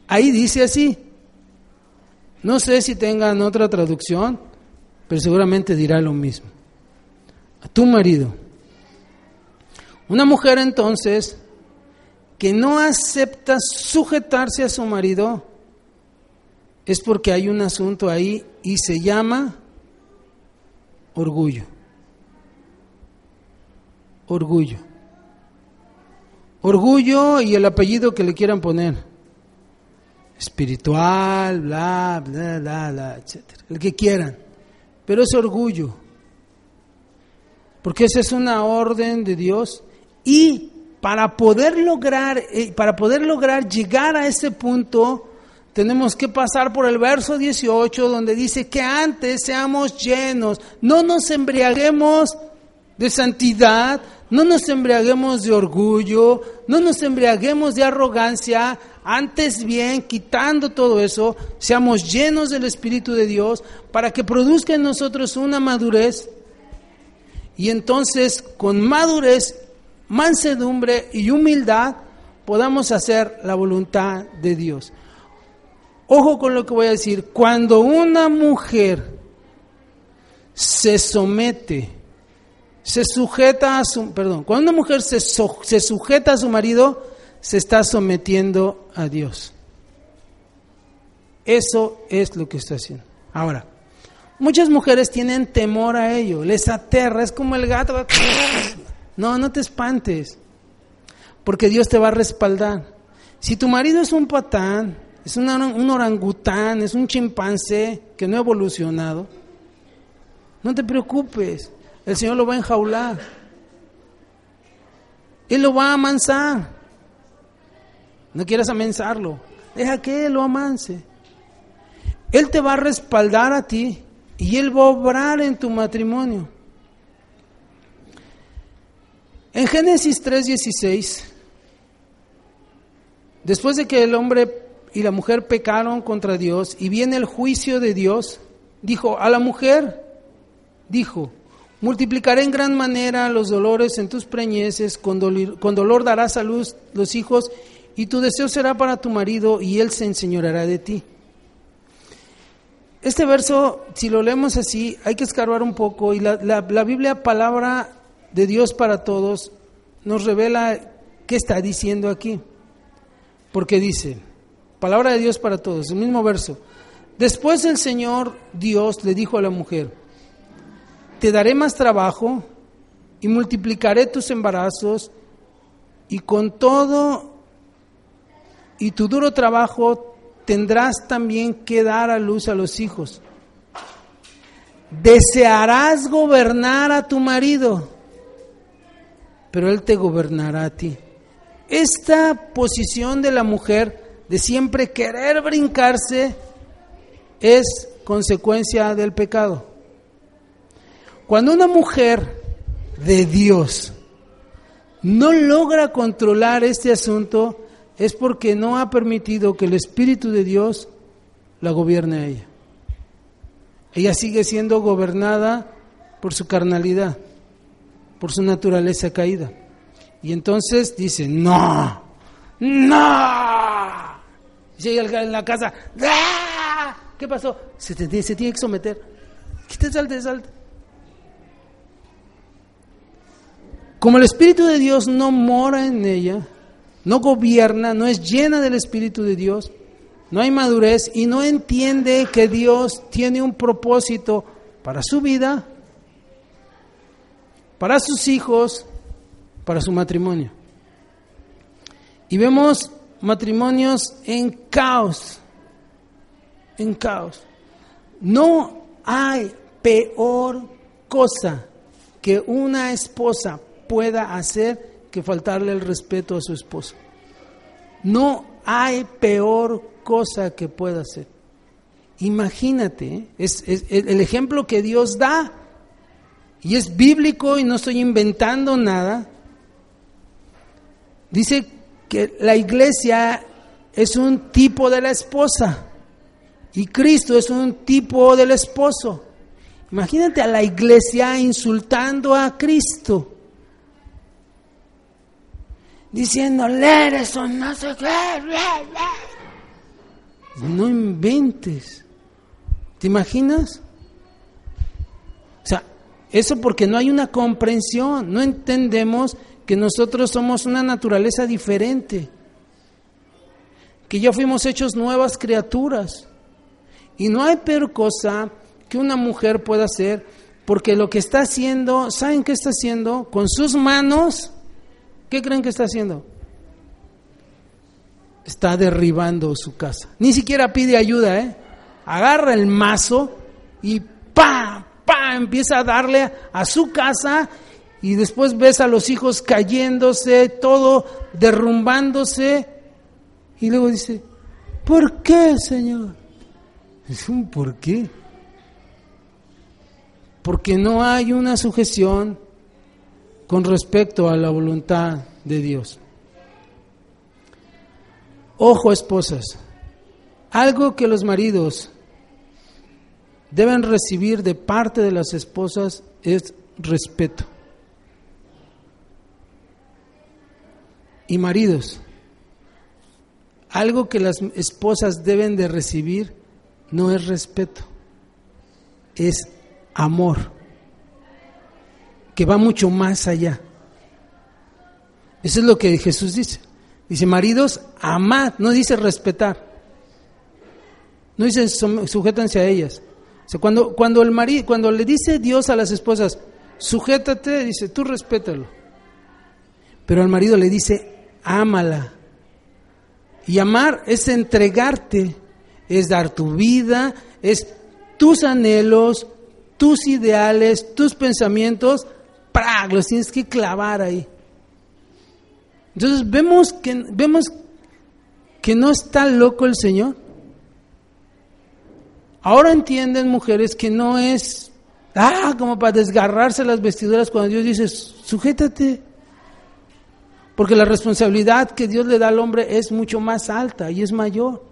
Speaker 1: Ahí dice así. No sé si tengan otra traducción, pero seguramente dirá lo mismo. A tu marido. Una mujer entonces que no acepta sujetarse a su marido es porque hay un asunto ahí y se llama orgullo. Orgullo. Orgullo y el apellido que le quieran poner. Espiritual, bla, bla, bla, bla, etc. El que quieran. Pero es orgullo. Porque esa es una orden de Dios. Y para poder lograr eh, para poder lograr llegar a ese punto tenemos que pasar por el verso 18 donde dice que antes seamos llenos, no nos embriaguemos de santidad, no nos embriaguemos de orgullo, no nos embriaguemos de arrogancia, antes bien, quitando todo eso, seamos llenos del Espíritu de Dios para que produzca en nosotros una madurez y entonces con madurez, mansedumbre y humildad podamos hacer la voluntad de Dios. Ojo con lo que voy a decir. Cuando una mujer se somete, se sujeta a su, perdón, cuando una mujer se, se sujeta a su marido, se está sometiendo a Dios. Eso es lo que está haciendo. Ahora, muchas mujeres tienen temor a ello, les aterra, es como el gato. No, no te espantes, porque Dios te va a respaldar. Si tu marido es un patán, es un orangután, es un chimpancé que no ha evolucionado. No te preocupes, el Señor lo va a enjaular. Él lo va a amansar. No quieras amansarlo, deja que Él lo amance. Él te va a respaldar a ti y Él va a obrar en tu matrimonio. En Génesis 3:16, después de que el hombre y la mujer pecaron contra Dios y viene el juicio de Dios, dijo a la mujer, dijo, multiplicaré en gran manera los dolores en tus preñeces, con, dolor, darás a luz los hijos y tu deseo será para tu marido y él se enseñoreará de ti. Este verso, si lo leemos así, hay que escarbar un poco y la, la Biblia, palabra de Dios para todos, nos revela qué está diciendo aquí. Porque dice, Palabra de Dios para todos, el mismo verso. Después el Señor Dios le dijo a la mujer, te daré más trabajo y multiplicaré tus embarazos y con todo y tu duro trabajo tendrás también que dar a luz a los hijos. Desearás gobernar a tu marido, pero él te gobernará a ti. Esta posición de la mujer de siempre querer brincarse es consecuencia del pecado. Cuando una mujer de Dios no logra controlar este asunto, es porque no ha permitido que el Espíritu de Dios la gobierne a ella. Ella sigue siendo gobernada por su carnalidad, por su naturaleza caída. Y entonces dice, no, no, llega en la casa, ¡Ah! ¿qué pasó? Se, se tiene que someter. te salte, salte. Como el Espíritu de Dios no mora en ella, no gobierna, no es llena del Espíritu de Dios, no hay madurez y no entiende que Dios tiene un propósito para su vida, para sus hijos, para su matrimonio. Y vemos matrimonios en caos, en caos. No hay peor cosa que una esposa pueda hacer que faltarle el respeto a su esposo. No hay peor cosa que pueda hacer. Imagínate, ¿eh? es, el ejemplo que Dios da y es bíblico y no estoy inventando nada. Dice que la iglesia es un tipo de la esposa y Cristo es un tipo del esposo. Imagínate a la iglesia insultando a Cristo, diciéndole eres un no sé qué. No inventes. ¿Te imaginas? O sea, eso porque no hay una comprensión, no entendemos que nosotros somos una naturaleza diferente, que ya fuimos hechos nuevas criaturas. Y no hay peor cosa que una mujer pueda hacer, porque lo que está haciendo, ¿saben qué está haciendo? Con sus manos, ¿qué creen que está haciendo? Está derribando su casa. Ni siquiera pide ayuda, ¿eh? Agarra el mazo y ¡pa! ¡pa! Empieza a darle a su casa y después ves a los hijos cayéndose, todo derrumbándose, y luego dice, ¿por qué, Señor? Es un por qué. Porque no hay una sujeción con respecto a la voluntad de Dios. Ojo, esposas, algo que los maridos deben recibir de parte de las esposas es respeto. Y maridos, algo que las esposas deben de recibir no es respeto, es amor, que va mucho más allá. Eso es lo que Jesús dice. Dice, maridos, amad, no dice respetar. No dice sujétanse a ellas. O sea, cuando, cuando, el marido, cuando le dice Dios a las esposas, sujétate, dice, tú respétalo. Pero al marido le dice, ámala. Y amar es entregarte, es dar tu vida, es tus anhelos, tus ideales, tus pensamientos, ¡prag! los tienes que clavar ahí. Entonces vemos que, vemos que no está loco el Señor. Ahora entienden mujeres que no es, ah, como para desgarrarse las vestiduras cuando Dios dice, sujétate, porque la responsabilidad que Dios le da al hombre es mucho más alta y es mayor.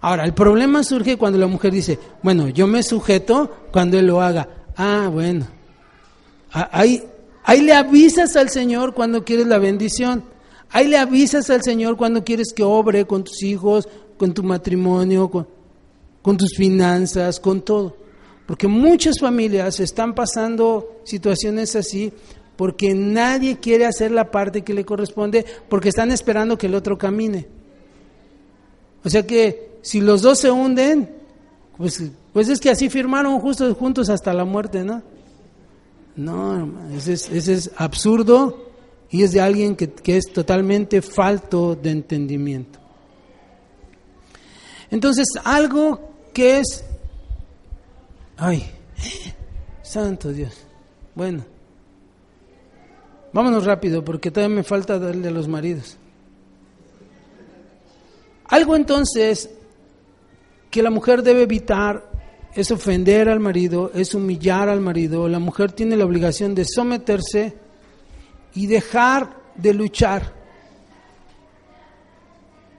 Speaker 1: Ahora, el problema surge cuando la mujer dice, bueno, yo me sujeto cuando Él lo haga. Ah, bueno. Ahí, ahí le avisas al Señor cuando quieres la bendición. Ahí le avisas al Señor cuando quieres que obre con tus hijos, con tu matrimonio, con, tus finanzas, con todo. Porque muchas familias están pasando situaciones así porque nadie quiere hacer la parte que le corresponde, porque están esperando que el otro camine. O sea que si los dos se hunden, pues, pues es que así firmaron justo, juntos hasta la muerte, ¿no? No, ese es, es absurdo y es de alguien que, que es totalmente falto de entendimiento. Entonces, algo que es... Ay, santo Dios. Bueno, Vámonos rápido porque todavía me falta darle a los maridos. Algo entonces que la mujer debe evitar es ofender al marido, es humillar al marido. La mujer tiene la obligación de someterse y dejar de luchar.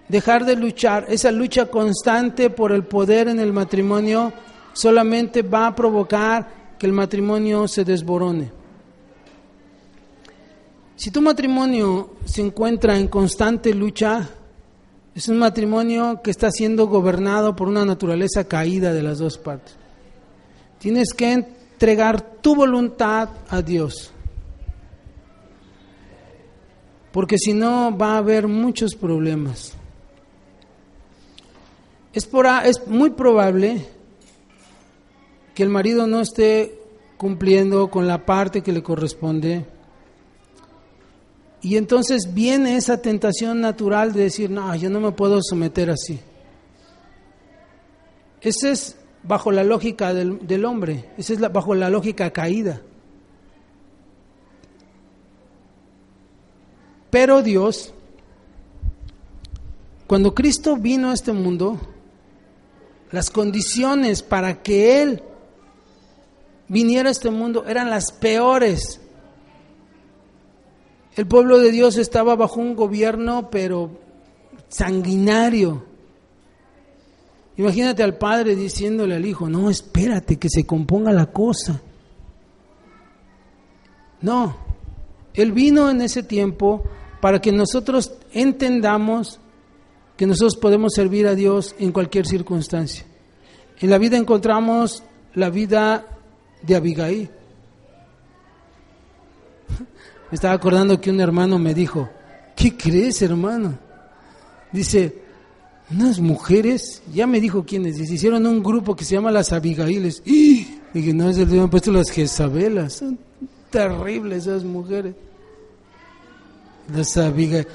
Speaker 1: Dejar de luchar. Esa lucha constante por el poder en el matrimonio solamente va a provocar que el matrimonio se desborone. Si tu matrimonio se encuentra en constante lucha, Es un matrimonio que está siendo gobernado por una naturaleza caída de las dos partes. Tienes que entregar tu voluntad a Dios. Porque si no va a haber muchos problemas. Es, por, es muy probable que el marido no esté cumpliendo con la parte que le corresponde. Y entonces viene esa tentación natural de decir, no, yo no me puedo someter así. Esa es bajo la lógica del, hombre, esa es la, bajo la lógica caída. Pero Dios, cuando Cristo vino a este mundo, las condiciones para que Él viniera a este mundo eran las peores. El pueblo de Dios estaba bajo un gobierno, pero sanguinario. Imagínate al padre diciéndole al hijo, no, espérate que se componga la cosa. No, él vino en ese tiempo para que nosotros entendamos que nosotros podemos servir a Dios en cualquier circunstancia. En la vida encontramos la vida de Abigail. Me estaba acordando que un hermano me dijo, ¿qué crees hermano? Dice, unas mujeres, ya me dijo quiénes, hicieron un grupo que se llama las Abigailes. Y dije, no, es el han puesto las Jezabelas, son terribles esas mujeres. Las Abigail,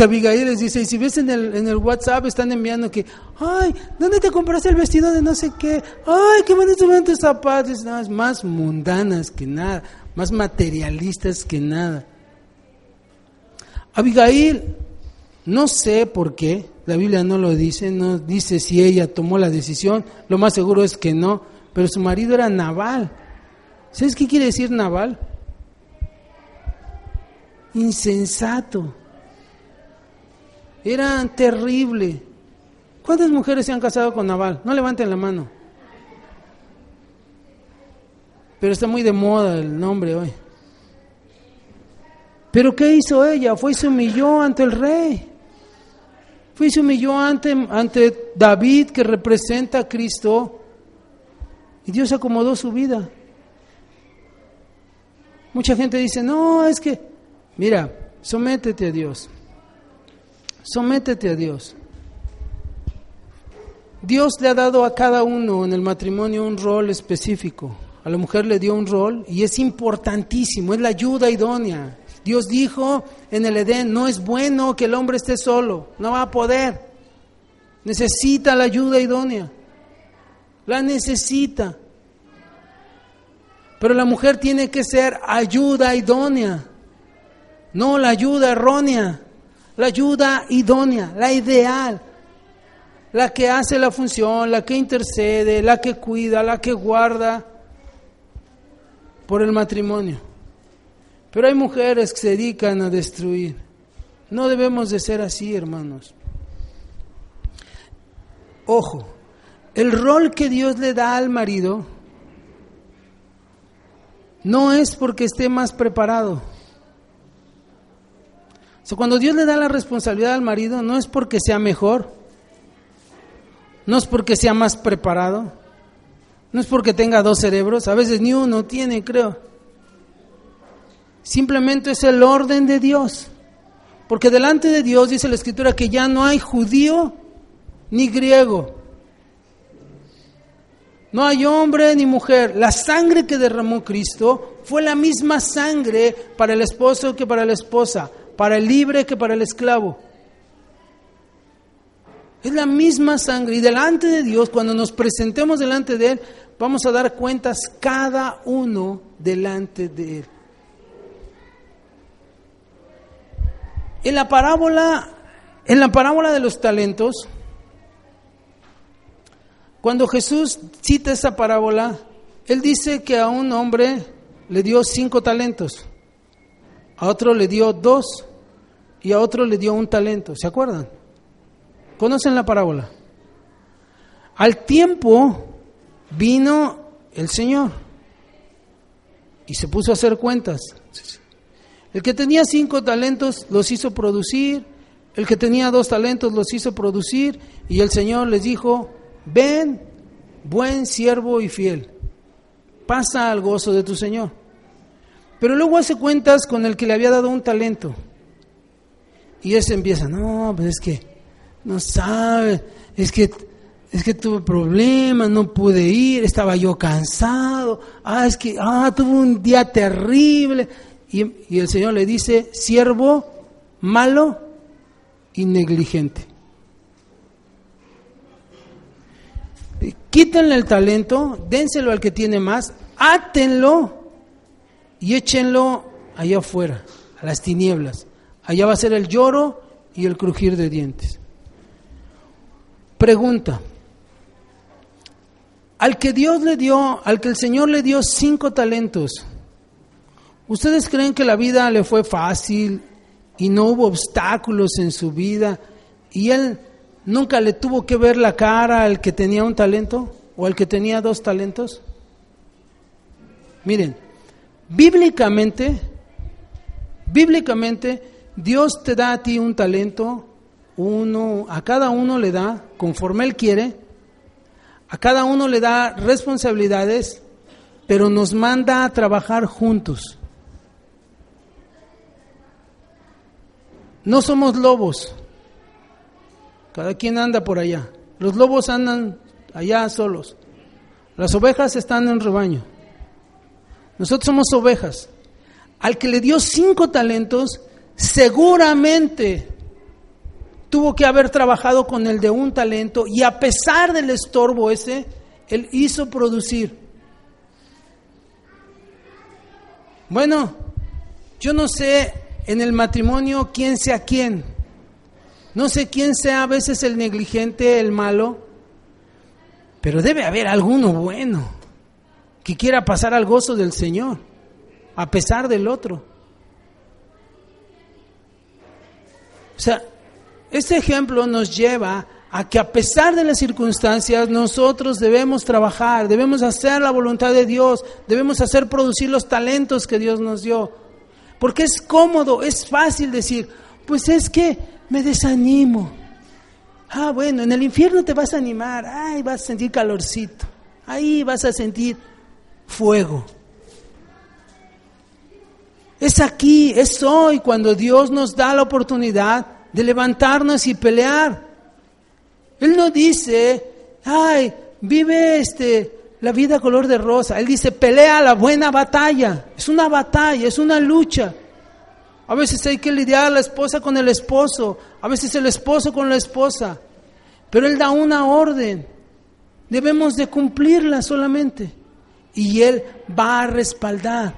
Speaker 1: Abigail dice, y si ves en el, en el WhatsApp están enviando que, ay, ¿dónde te compraste el vestido de no sé qué? Ay, qué bonitos son tus zapatos. Nada, más mundanas que nada, más materialistas que nada. Abigail, no sé por qué, la Biblia no lo dice, no dice si ella tomó la decisión, lo más seguro es que no, pero su marido era naval. ¿Sabes qué quiere decir naval? insensato. Era terrible. ¿Cuántas mujeres se han casado con Naval? No levanten la mano. Pero está muy de moda el nombre hoy. Pero ¿qué hizo ella? Fue y se humilló ante el rey. Fue y se humilló ante, ante David que representa a Cristo. Y Dios acomodó su vida. Mucha gente dice, no, es que Mira, sométete a Dios. Sométete a Dios. Dios le ha dado a cada uno en el matrimonio un rol específico. A la mujer le dio un rol y es importantísimo, es la ayuda idónea. Dios dijo en el Edén, no es bueno que el hombre esté solo, no va a poder. Necesita la ayuda idónea. La necesita. Pero la mujer tiene que ser ayuda idónea. No la ayuda errónea, la ayuda idónea, la ideal, la que hace la función, la que intercede, la que cuida, la que guarda por el matrimonio. Pero hay mujeres que se dedican a destruir. No debemos de ser así, hermanos. Ojo, el rol que Dios le da al marido no es porque esté más preparado cuando Dios le da la responsabilidad al marido, no es porque sea mejor, no es porque sea más preparado, no es porque tenga dos cerebros, a veces ni uno tiene, creo. Simplemente es el orden de Dios. Porque delante de Dios dice la Escritura que ya no hay judío ni griego. No hay hombre ni mujer. La sangre que derramó Cristo fue la misma sangre para el esposo que para la esposa para el libre que para el esclavo. Es la misma sangre y delante de Dios, cuando nos presentemos delante de Él, vamos a dar cuentas cada uno delante de Él. En la parábola, en la parábola de los talentos, cuando Jesús cita esa parábola, Él dice que a un hombre le dio cinco talentos, a otro le dio dos y a otro le dio un talento. ¿Se acuerdan? ¿Conocen la parábola? Al tiempo vino el Señor y se puso a hacer cuentas. El que tenía cinco talentos los hizo producir El que tenía dos talentos los hizo producir y el Señor les dijo, ven, buen siervo y fiel, pasa al gozo de tu Señor. Pero luego hace cuentas con el que le había dado un talento. Y ese empieza, no, pues es que no sabe, es que es que tuve problemas, no pude ir, estaba yo cansado, ah, es que, ah, tuve un día terrible. Y, y el Señor le dice, siervo malo y negligente. Quítenle el talento, dénselo al que tiene más, átenlo y échenlo allá afuera, a las tinieblas. Allá va a ser el lloro y el crujir de dientes. Pregunta. Al que Dios le dio, al que el Señor le dio cinco talentos, ¿ustedes creen que la vida le fue fácil y no hubo obstáculos en su vida y él nunca le tuvo que ver la cara al que tenía un talento o al que tenía dos talentos? Miren, bíblicamente, bíblicamente, Dios te da a ti un talento, uno, a cada uno le da, conforme Él quiere, a cada uno le da responsabilidades, pero nos manda a trabajar juntos. No somos lobos. Cada quien anda por allá. Los lobos andan allá solos. Las ovejas están en rebaño. Nosotros somos ovejas. Al que le dio cinco talentos, seguramente tuvo que haber trabajado con el de un talento y a pesar del estorbo ese, él hizo producir. Bueno, yo no sé en el matrimonio quién sea quién. No sé quién sea a veces el negligente, el malo, pero debe haber alguno bueno que quiera pasar al gozo del Señor, a pesar del otro. O sea, este ejemplo nos lleva a que a pesar de las circunstancias nosotros debemos trabajar, debemos hacer la voluntad de Dios, debemos hacer producir los talentos que Dios nos dio. Porque es cómodo, es fácil decir, pues es que me desanimo. Ah, bueno, en el infierno te vas a animar, ay, vas a sentir calorcito, ahí vas a sentir fuego. Es aquí, es hoy cuando Dios nos da la oportunidad de levantarnos y pelear. Él no dice, ay, vive este, la vida color de rosa. Él dice, pelea la buena batalla. Es una batalla, es una lucha. A veces hay que lidiar la esposa con el esposo, a veces el esposo con la esposa. Pero Él da una orden. Debemos de cumplirla solamente. Y Él va a respaldar.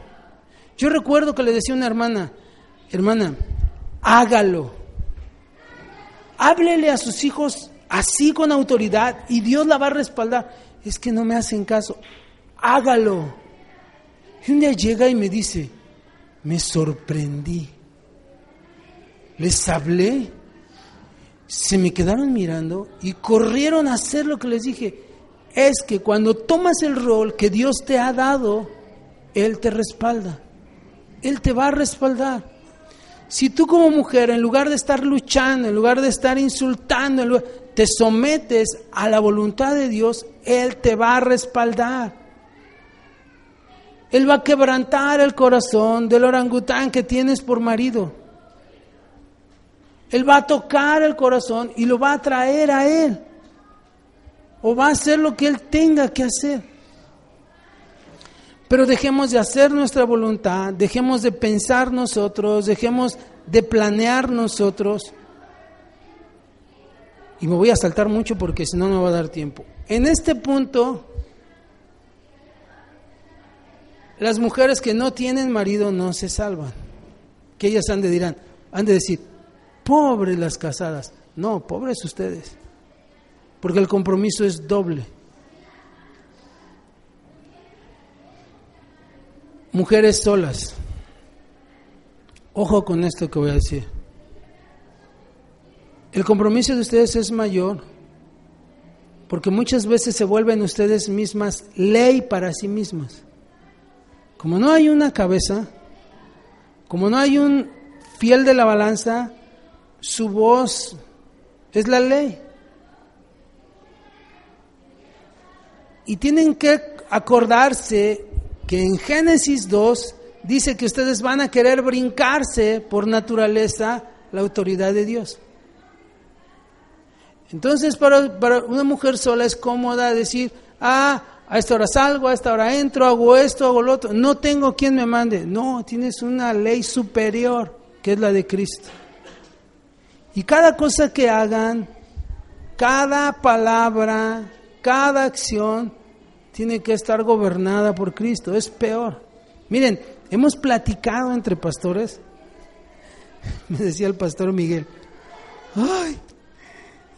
Speaker 1: Yo recuerdo que le decía a una hermana, hermana, hágalo háblele a sus hijos así con autoridad y Dios la va a respaldar. Es que no me hacen caso, hágalo. Y un día llega y me dice, me sorprendí. Les hablé, se me quedaron mirando y corrieron a hacer lo que les dije. Es que cuando tomas el rol que Dios te ha dado, Él te respalda. Él te va a respaldar. Si tú como mujer, en lugar de estar luchando, en lugar de estar insultando, te sometes a la voluntad de Dios, Él te va a respaldar. Él va a quebrantar el corazón del orangután que tienes por marido. Él va a tocar el corazón y lo va a traer a Él. O va a hacer lo que Él tenga que hacer. Pero dejemos de hacer nuestra voluntad, dejemos de pensar nosotros, dejemos de planear nosotros. Y me voy a saltar mucho porque si no, no va a dar tiempo. En este punto, las mujeres que no tienen marido no se salvan. Que ellas han de dirán, han de decir, pobres las casadas. No, pobres ustedes. Porque el compromiso es doble. Mujeres solas. Ojo con esto que voy a decir. El compromiso de ustedes es mayor porque muchas veces se vuelven ustedes mismas ley para sí mismas. Como no hay una cabeza, como no hay un fiel de la balanza, su voz es la ley. Y tienen que acordarse que en Génesis 2 dice que ustedes van a querer brincarse por naturaleza la autoridad de Dios. Entonces para, para una mujer sola es cómoda decir, ah, a esta hora salgo, a esta hora entro, hago esto, hago lo otro. No tengo quien me mande. No, tienes una ley superior, que es la de Cristo. Y cada cosa que hagan, cada palabra, cada acción, tiene que estar gobernada por Cristo. Es peor. Miren, hemos platicado entre pastores. Me decía el pastor Miguel, ay,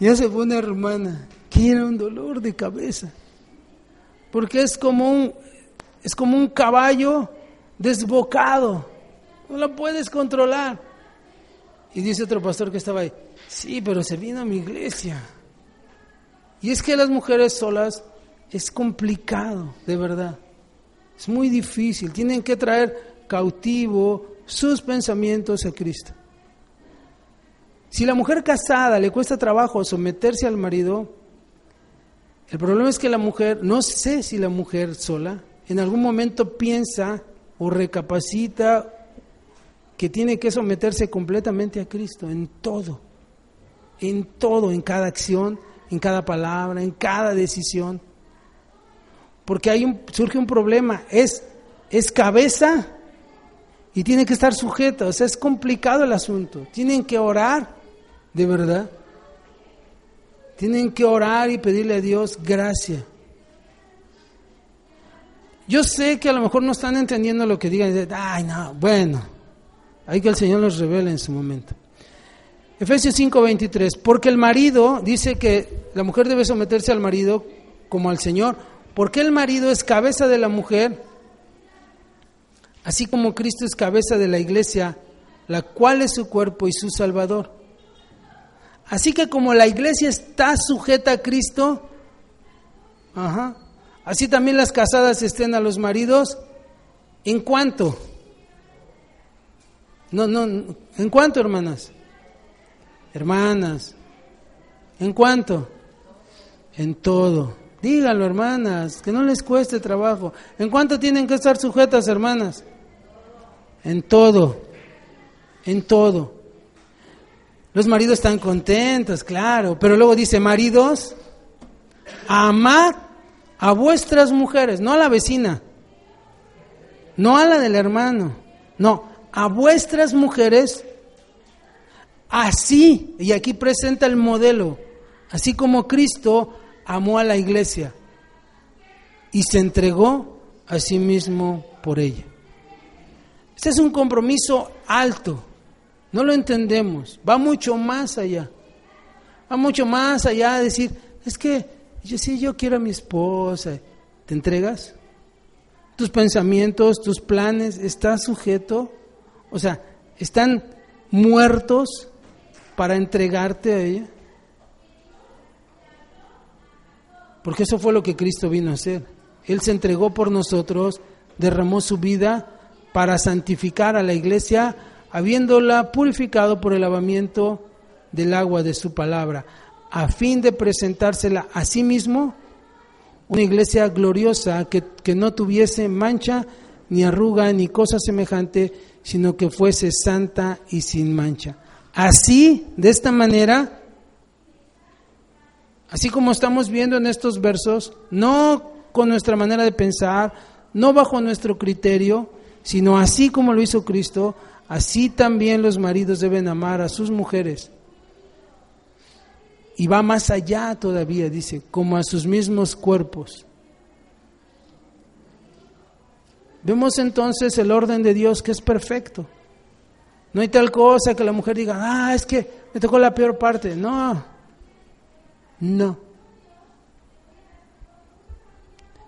Speaker 1: ya se fue una hermana, que era un dolor de cabeza porque es como un, es como un caballo desbocado, no lo puedes controlar. Y dice otro pastor que estaba ahí, sí, pero se vino a mi iglesia. Y es que las mujeres solas es complicado, de verdad. Es muy difícil. Tienen que traer cautivo sus pensamientos a Cristo. Si la mujer casada le cuesta trabajo someterse al marido, el problema es que la mujer, no sé si la mujer sola, en algún momento piensa o recapacita que tiene que someterse completamente a Cristo en todo, en todo, en cada acción, en cada palabra, en cada decisión. Porque hay un, surge un problema, es, es cabeza y tiene que estar sujeta, o sea, es complicado el asunto. Tienen que orar, de verdad. Tienen que orar y pedirle a Dios gracia. Yo sé que a lo mejor no están entendiendo lo que digan. Ay, no, bueno, hay que el Señor los revele en su momento. Efesios 5:23, porque el marido dice que la mujer debe someterse al marido como al Señor, porque el marido es cabeza de la mujer, así como Cristo es cabeza de la iglesia, la cual es su cuerpo y su Salvador. Así que como la iglesia está sujeta a Cristo, así también las casadas estén a los maridos. ¿En cuánto? No, no, ¿en cuánto, hermanas? Hermanas, ¿en cuánto? En todo. Díganlo, hermanas, que no les cueste trabajo. ¿En cuánto tienen que estar sujetas, hermanas? En todo, en todo. Los maridos están contentos, claro, pero luego dice, maridos, amad a vuestras mujeres, no a la vecina, no a la del hermano, no, a vuestras mujeres, así, y aquí presenta el modelo, así como Cristo amó a la iglesia y se entregó a sí mismo por ella. Este es un compromiso alto no lo entendemos, va mucho más allá. Va mucho más allá de decir, es que yo sí, yo quiero a mi esposa. ¿Te entregas? Tus pensamientos, tus planes, ¿estás sujeto? O sea, ¿están muertos para entregarte a ella? Porque eso fue lo que Cristo vino a hacer. Él se entregó por nosotros, derramó su vida para santificar a la iglesia habiéndola purificado por el lavamiento del agua de su palabra, a fin de presentársela a sí mismo una iglesia gloriosa que, que no tuviese mancha, ni arruga, ni cosa semejante, sino que fuese santa y sin mancha. Así, de esta manera, así como estamos viendo en estos versos, no con nuestra manera de pensar, no bajo nuestro criterio, sino así como lo hizo Cristo, Así también los maridos deben amar a sus mujeres. Y va más allá todavía, dice, como a sus mismos cuerpos. Vemos entonces el orden de Dios que es perfecto. No hay tal cosa que la mujer diga, ah, es que me tocó la peor parte. No, no.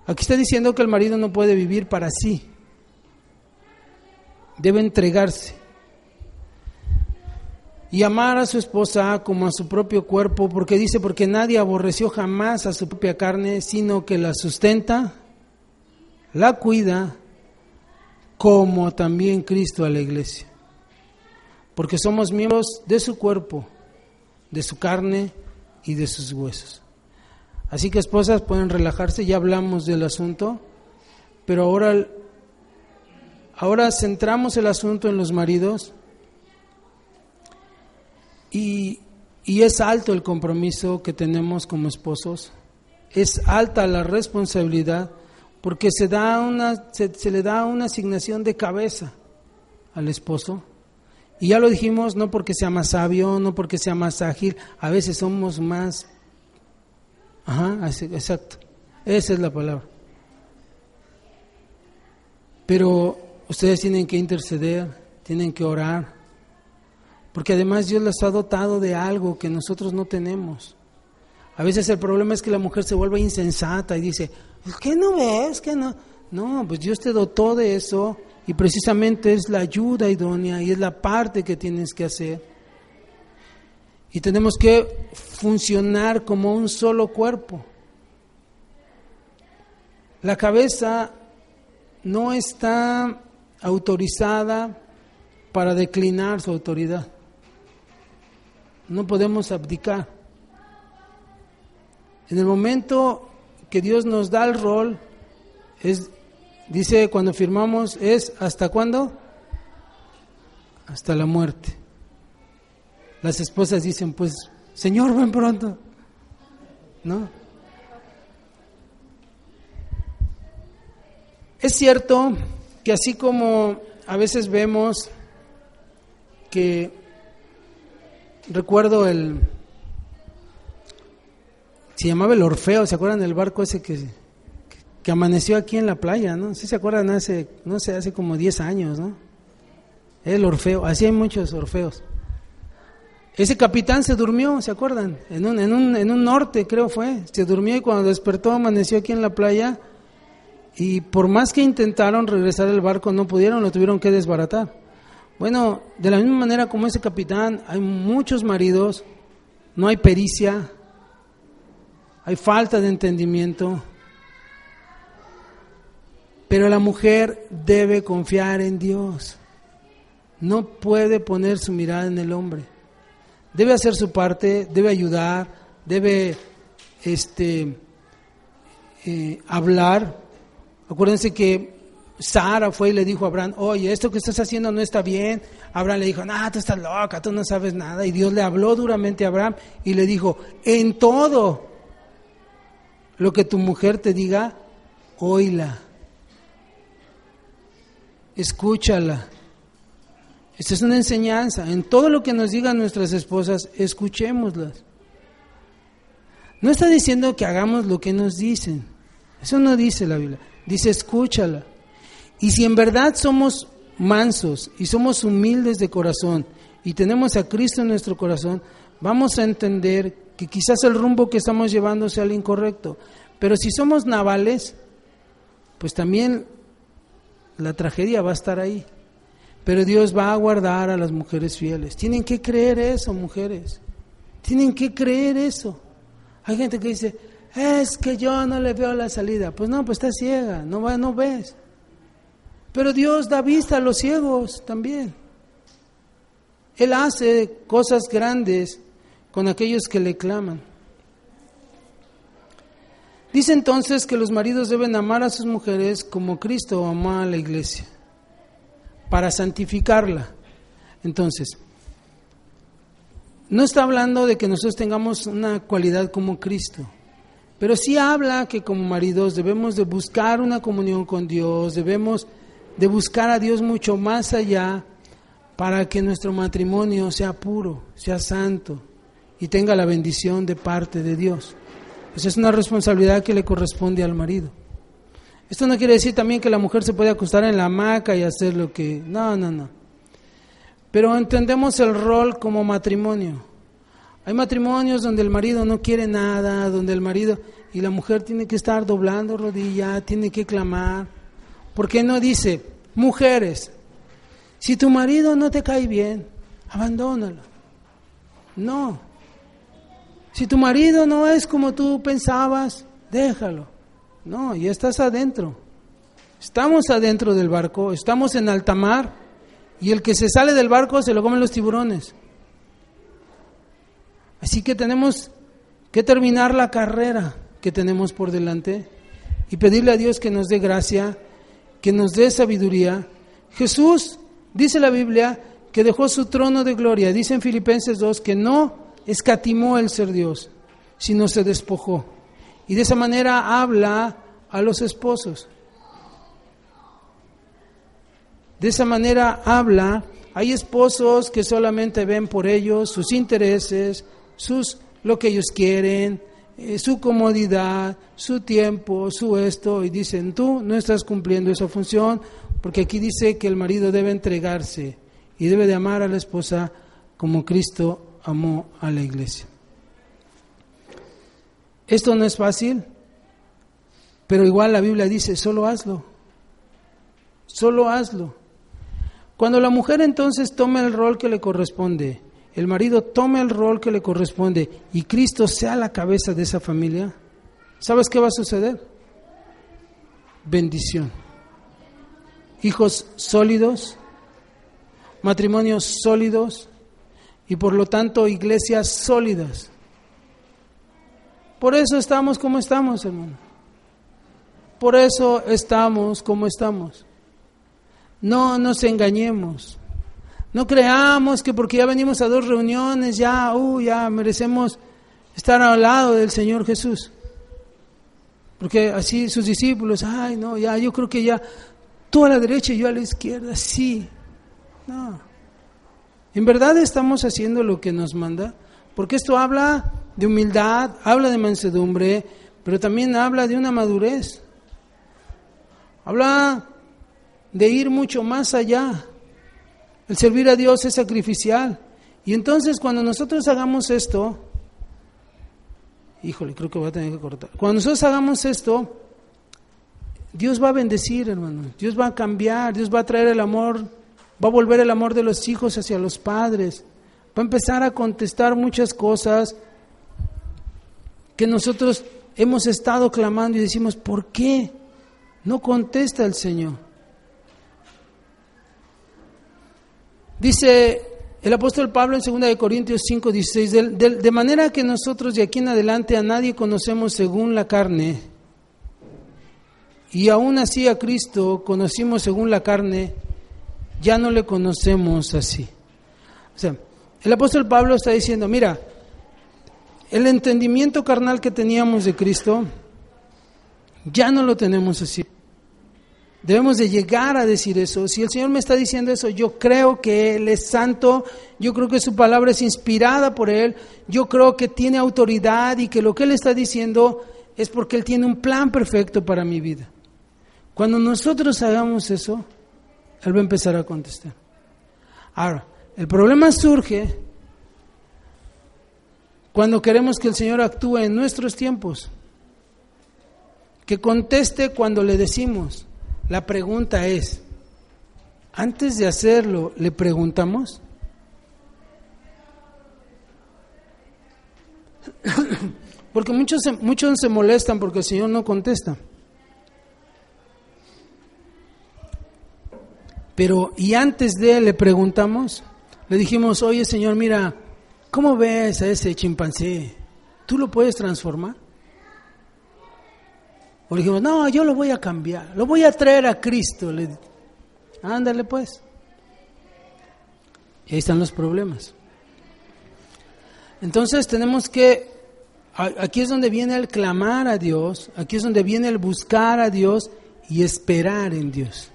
Speaker 1: Aquí está diciendo que el marido no puede vivir para sí debe entregarse y amar a su esposa como a su propio cuerpo, porque dice, porque nadie aborreció jamás a su propia carne, sino que la sustenta, la cuida, como también Cristo a la iglesia, porque somos miembros de su cuerpo, de su carne y de sus huesos. Así que esposas pueden relajarse, ya hablamos del asunto, pero ahora, ahora centramos el asunto en los maridos y, y es alto el compromiso que tenemos como esposos, es alta la responsabilidad porque se, da una, se, se le da una asignación de cabeza al esposo. Y ya lo dijimos, no porque sea más sabio, no porque sea más ágil, a veces somos más Ajá, exacto. Esa es la palabra. Pero ustedes tienen que interceder, tienen que orar, porque además Dios les ha dotado de algo que nosotros no tenemos. A veces el problema es que la mujer se vuelve insensata y dice, ¿qué no ves? ¿Qué no? No, pues Dios te dotó de eso y precisamente es la ayuda idónea y es la parte que tienes que hacer. Y tenemos que funcionar como un solo cuerpo. La cabeza no está autorizada para declinar su autoridad. No podemos abdicar. En el momento que Dios nos da el rol, es, dice cuando firmamos, es hasta cuándo? Hasta la muerte. Las esposas dicen, pues, Señor, ven pronto. ¿No? Es cierto que así como a veces vemos que recuerdo el se llamaba el Orfeo, ¿se acuerdan del barco ese que, que, amaneció aquí en la playa, no? Sí se acuerdan hace no sé, hace como 10 años, ¿no? El Orfeo, así hay muchos Orfeos. Ese capitán se durmió, ¿se acuerdan? En un, en, un, en un norte, creo fue. Se durmió y cuando despertó amaneció aquí en la playa. Y por más que intentaron regresar al barco, no pudieron, lo tuvieron que desbaratar. Bueno, de la misma manera como ese capitán, hay muchos maridos, no hay pericia, hay falta de entendimiento. Pero la mujer debe confiar en Dios. No puede poner su mirada en el hombre debe hacer su parte, debe ayudar, debe este, eh, hablar. Acuérdense que Sara fue y le dijo a Abraham, oye, esto que estás haciendo no está bien. Abraham le dijo, no, tú estás loca, tú no sabes nada. Y Dios le habló duramente a Abraham y le dijo, en todo lo que tu mujer te diga, oíla, escúchala. Esta es una enseñanza. En todo lo que nos digan nuestras esposas, escuchémoslas. No está diciendo que hagamos lo que nos dicen. Eso no dice la Biblia. Dice, escúchala. Y si en verdad somos mansos y somos humildes de corazón y tenemos a Cristo en nuestro corazón, vamos a entender que quizás el rumbo que estamos llevando sea el incorrecto. Pero si somos navales, pues también la tragedia va a estar ahí. Pero Dios va a guardar a las mujeres fieles. Tienen que creer eso, mujeres. Tienen que creer eso. Hay gente que dice, es que yo no le veo la salida. Pues no, pues está ciega, no, va, no ves. Pero Dios da vista a los ciegos también. Él hace cosas grandes con aquellos que le claman. Dice entonces que los maridos deben amar a sus mujeres como Cristo amó a la iglesia para santificarla. Entonces, no está hablando de que nosotros tengamos una cualidad como Cristo, pero sí habla que como maridos debemos de buscar una comunión con Dios, debemos de buscar a Dios mucho más allá para que nuestro matrimonio sea puro, sea santo y tenga la bendición de parte de Dios. Esa es una responsabilidad que le corresponde al marido. Esto no quiere decir también que la mujer se puede acostar en la hamaca y hacer lo que... No, no, no. Pero entendemos el rol como matrimonio. Hay matrimonios donde el marido no quiere nada, donde el marido y la mujer tiene que estar doblando rodilla, tiene que clamar. ¿Por qué no dice, mujeres, si tu marido no te cae bien, abandónalo? No. Si tu marido no es como tú pensabas, déjalo. No, ya estás adentro. Estamos adentro del barco, estamos en alta mar Y el que se sale del barco se lo comen los tiburones. Así que tenemos que terminar la carrera que tenemos por delante y pedirle a Dios que nos dé gracia, que nos dé sabiduría. Jesús, dice la Biblia, que dejó su trono de gloria. Dice en Filipenses 2 que no escatimó el ser Dios, sino se despojó. Y de esa manera habla a los esposos. De esa manera habla. Hay esposos que solamente ven por ellos sus intereses, sus lo que ellos quieren, eh, su comodidad, su tiempo, su esto, y dicen, tú no estás cumpliendo esa función, porque aquí dice que el marido debe entregarse y debe de amar a la esposa como Cristo amó a la iglesia. Esto no es fácil, pero igual la Biblia dice, solo hazlo, solo hazlo. Cuando la mujer entonces toma el rol que le corresponde, el marido tome el rol que le corresponde y Cristo sea la cabeza de esa familia, ¿sabes qué va a suceder? Bendición. Hijos sólidos, matrimonios sólidos y por lo tanto iglesias sólidas. Por eso estamos como estamos, hermano. Por eso estamos como estamos. No nos engañemos. No creamos que porque ya venimos a dos reuniones, ya, uh, ya merecemos estar al lado del Señor Jesús. Porque así sus discípulos, ay, no, ya, yo creo que ya tú a la derecha y yo a la izquierda, sí. No. ¿En verdad estamos haciendo lo que nos manda? Porque esto habla de humildad, habla de mansedumbre, pero también habla de una madurez. Habla de ir mucho más allá. El servir a Dios es sacrificial. Y entonces cuando nosotros hagamos esto, híjole, creo que voy a tener que cortar. Cuando nosotros hagamos esto, Dios va a bendecir, hermano. Dios va a cambiar, Dios va a traer el amor, va a volver el amor de los hijos hacia los padres. Va a empezar a contestar muchas cosas que nosotros hemos estado clamando y decimos, ¿por qué no contesta el Señor? Dice el apóstol Pablo en 2 Corintios 5, 16, de, manera que nosotros de aquí en adelante a nadie conocemos según la carne, y aún así a Cristo conocimos según la carne, ya no le conocemos así. O sea, el apóstol Pablo está diciendo, mira, el entendimiento carnal que teníamos de Cristo, ya no lo tenemos así. Debemos de llegar a decir eso. Si el Señor me está diciendo eso, yo creo que Él es santo, yo creo que su palabra es inspirada por Él, yo creo que tiene autoridad y que lo que Él está diciendo es porque Él tiene un plan perfecto para mi vida. Cuando nosotros hagamos eso, Él va a empezar a contestar. Ahora, el problema surge cuando queremos que el Señor actúe en nuestros tiempos, que conteste cuando le decimos. La pregunta es, antes de hacerlo, ¿le preguntamos? Porque muchos, muchos se molestan porque el Señor no contesta. Pero, ¿y antes de le preguntamos? Le dijimos, oye Señor, mira, ¿cómo ves a ese chimpancé? ¿Tú lo puedes transformar? O dijimos, no, yo lo voy a cambiar, lo voy a traer a Cristo. Le, ándale pues. Y ahí están los problemas. Entonces tenemos que, aquí es donde viene el clamar a Dios, aquí es donde viene el buscar a Dios y esperar en Dios.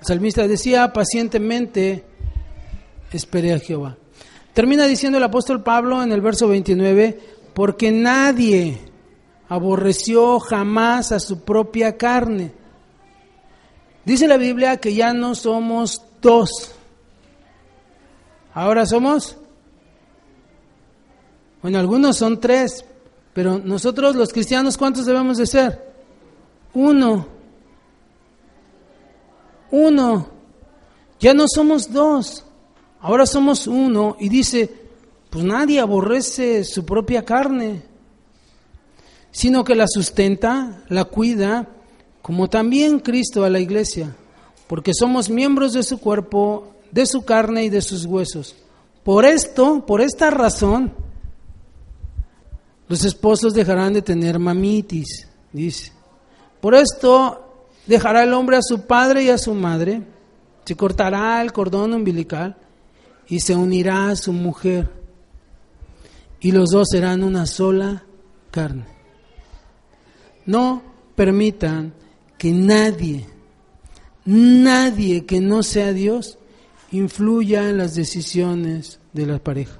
Speaker 1: El salmista decía, pacientemente esperé a Jehová. Termina diciendo el apóstol Pablo en el verso 29, porque nadie aborreció jamás a su propia carne. Dice la Biblia que ya no somos dos, ahora somos, bueno, algunos son tres, pero nosotros los cristianos, ¿cuántos debemos de ser? Uno, uno, ya no somos dos, ahora somos uno y dice, pues nadie aborrece su propia carne sino que la sustenta, la cuida, como también Cristo a la iglesia, porque somos miembros de su cuerpo, de su carne y de sus huesos. Por esto, por esta razón, los esposos dejarán de tener mamitis, dice. Por esto dejará el hombre a su padre y a su madre, se cortará el cordón umbilical y se unirá a su mujer. Y los dos serán una sola carne. No permitan que nadie, nadie que no sea Dios, influya en las decisiones de la pareja.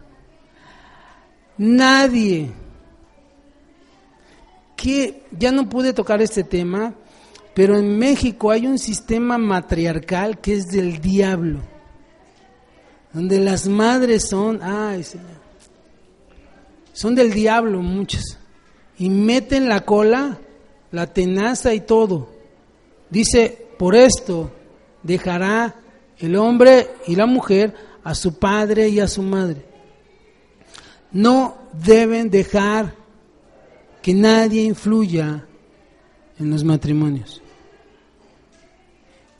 Speaker 1: Nadie. Que ya no pude tocar este tema, pero en México hay un sistema matriarcal que es del diablo, donde las madres son, ay, son del diablo muchas, y meten la cola, la tenaza y todo. Dice, por esto dejará el hombre y la mujer a su padre y a su madre. No deben dejar que nadie influya en los matrimonios.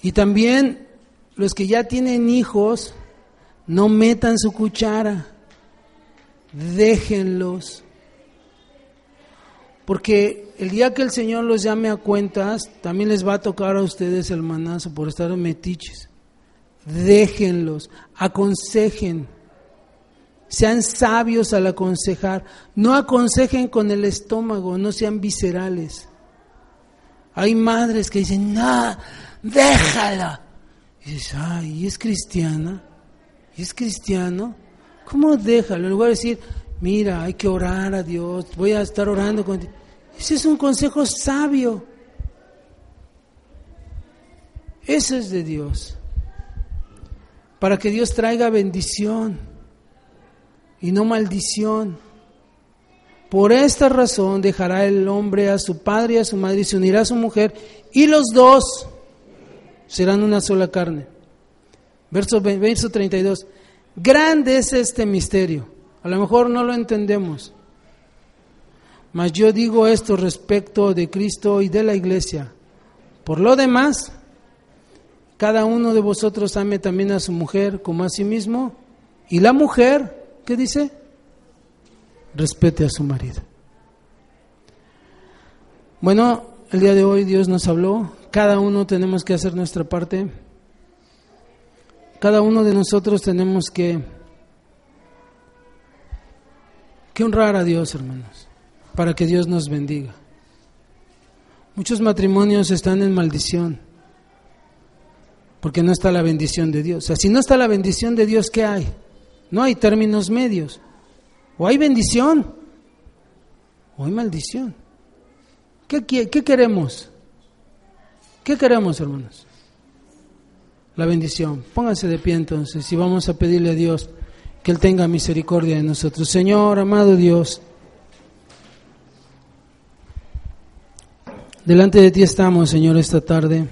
Speaker 1: Y también los que ya tienen hijos, no metan su cuchara, déjenlos. Porque el día que el Señor los llame a cuentas, también les va a tocar a ustedes el manazo por estar metiches. Déjenlos, aconsejen, sean sabios al aconsejar, no aconsejen con el estómago, no sean viscerales. Hay madres que dicen, no, déjala. Y dices, ay, ¿y es cristiana? ¿Y es cristiano? ¿Cómo déjalo? En lugar de decir, mira, hay que orar a Dios, voy a estar orando con Ese es un consejo sabio. Eso es de Dios para que Dios traiga bendición y no maldición. Por esta razón dejará el hombre a su padre y a su madre y se unirá a su mujer y los dos serán una sola carne. Verso, verso 32. Grande es este misterio. A lo mejor no lo entendemos. Mas yo digo esto respecto de Cristo y de la iglesia. Por lo demás, cada uno de vosotros ame también a su mujer como a sí mismo. Y la mujer, ¿qué dice? Respete a su marido. Bueno, el día de hoy Dios nos habló. Cada uno tenemos que hacer nuestra parte. Cada uno de nosotros tenemos que, que honrar a Dios, hermanos, para que Dios nos bendiga. Muchos matrimonios están en maldición porque no está la bendición de Dios. O sea, si no está la bendición de Dios, ¿qué hay? No hay términos medios. O hay bendición o hay maldición. ¿Qué, qué queremos? ¿Qué queremos, hermanos? La bendición. Pónganse de pie entonces y vamos a pedirle a Dios que Él tenga misericordia de nosotros. Señor, amado Dios, delante de ti estamos, Señor, esta tarde.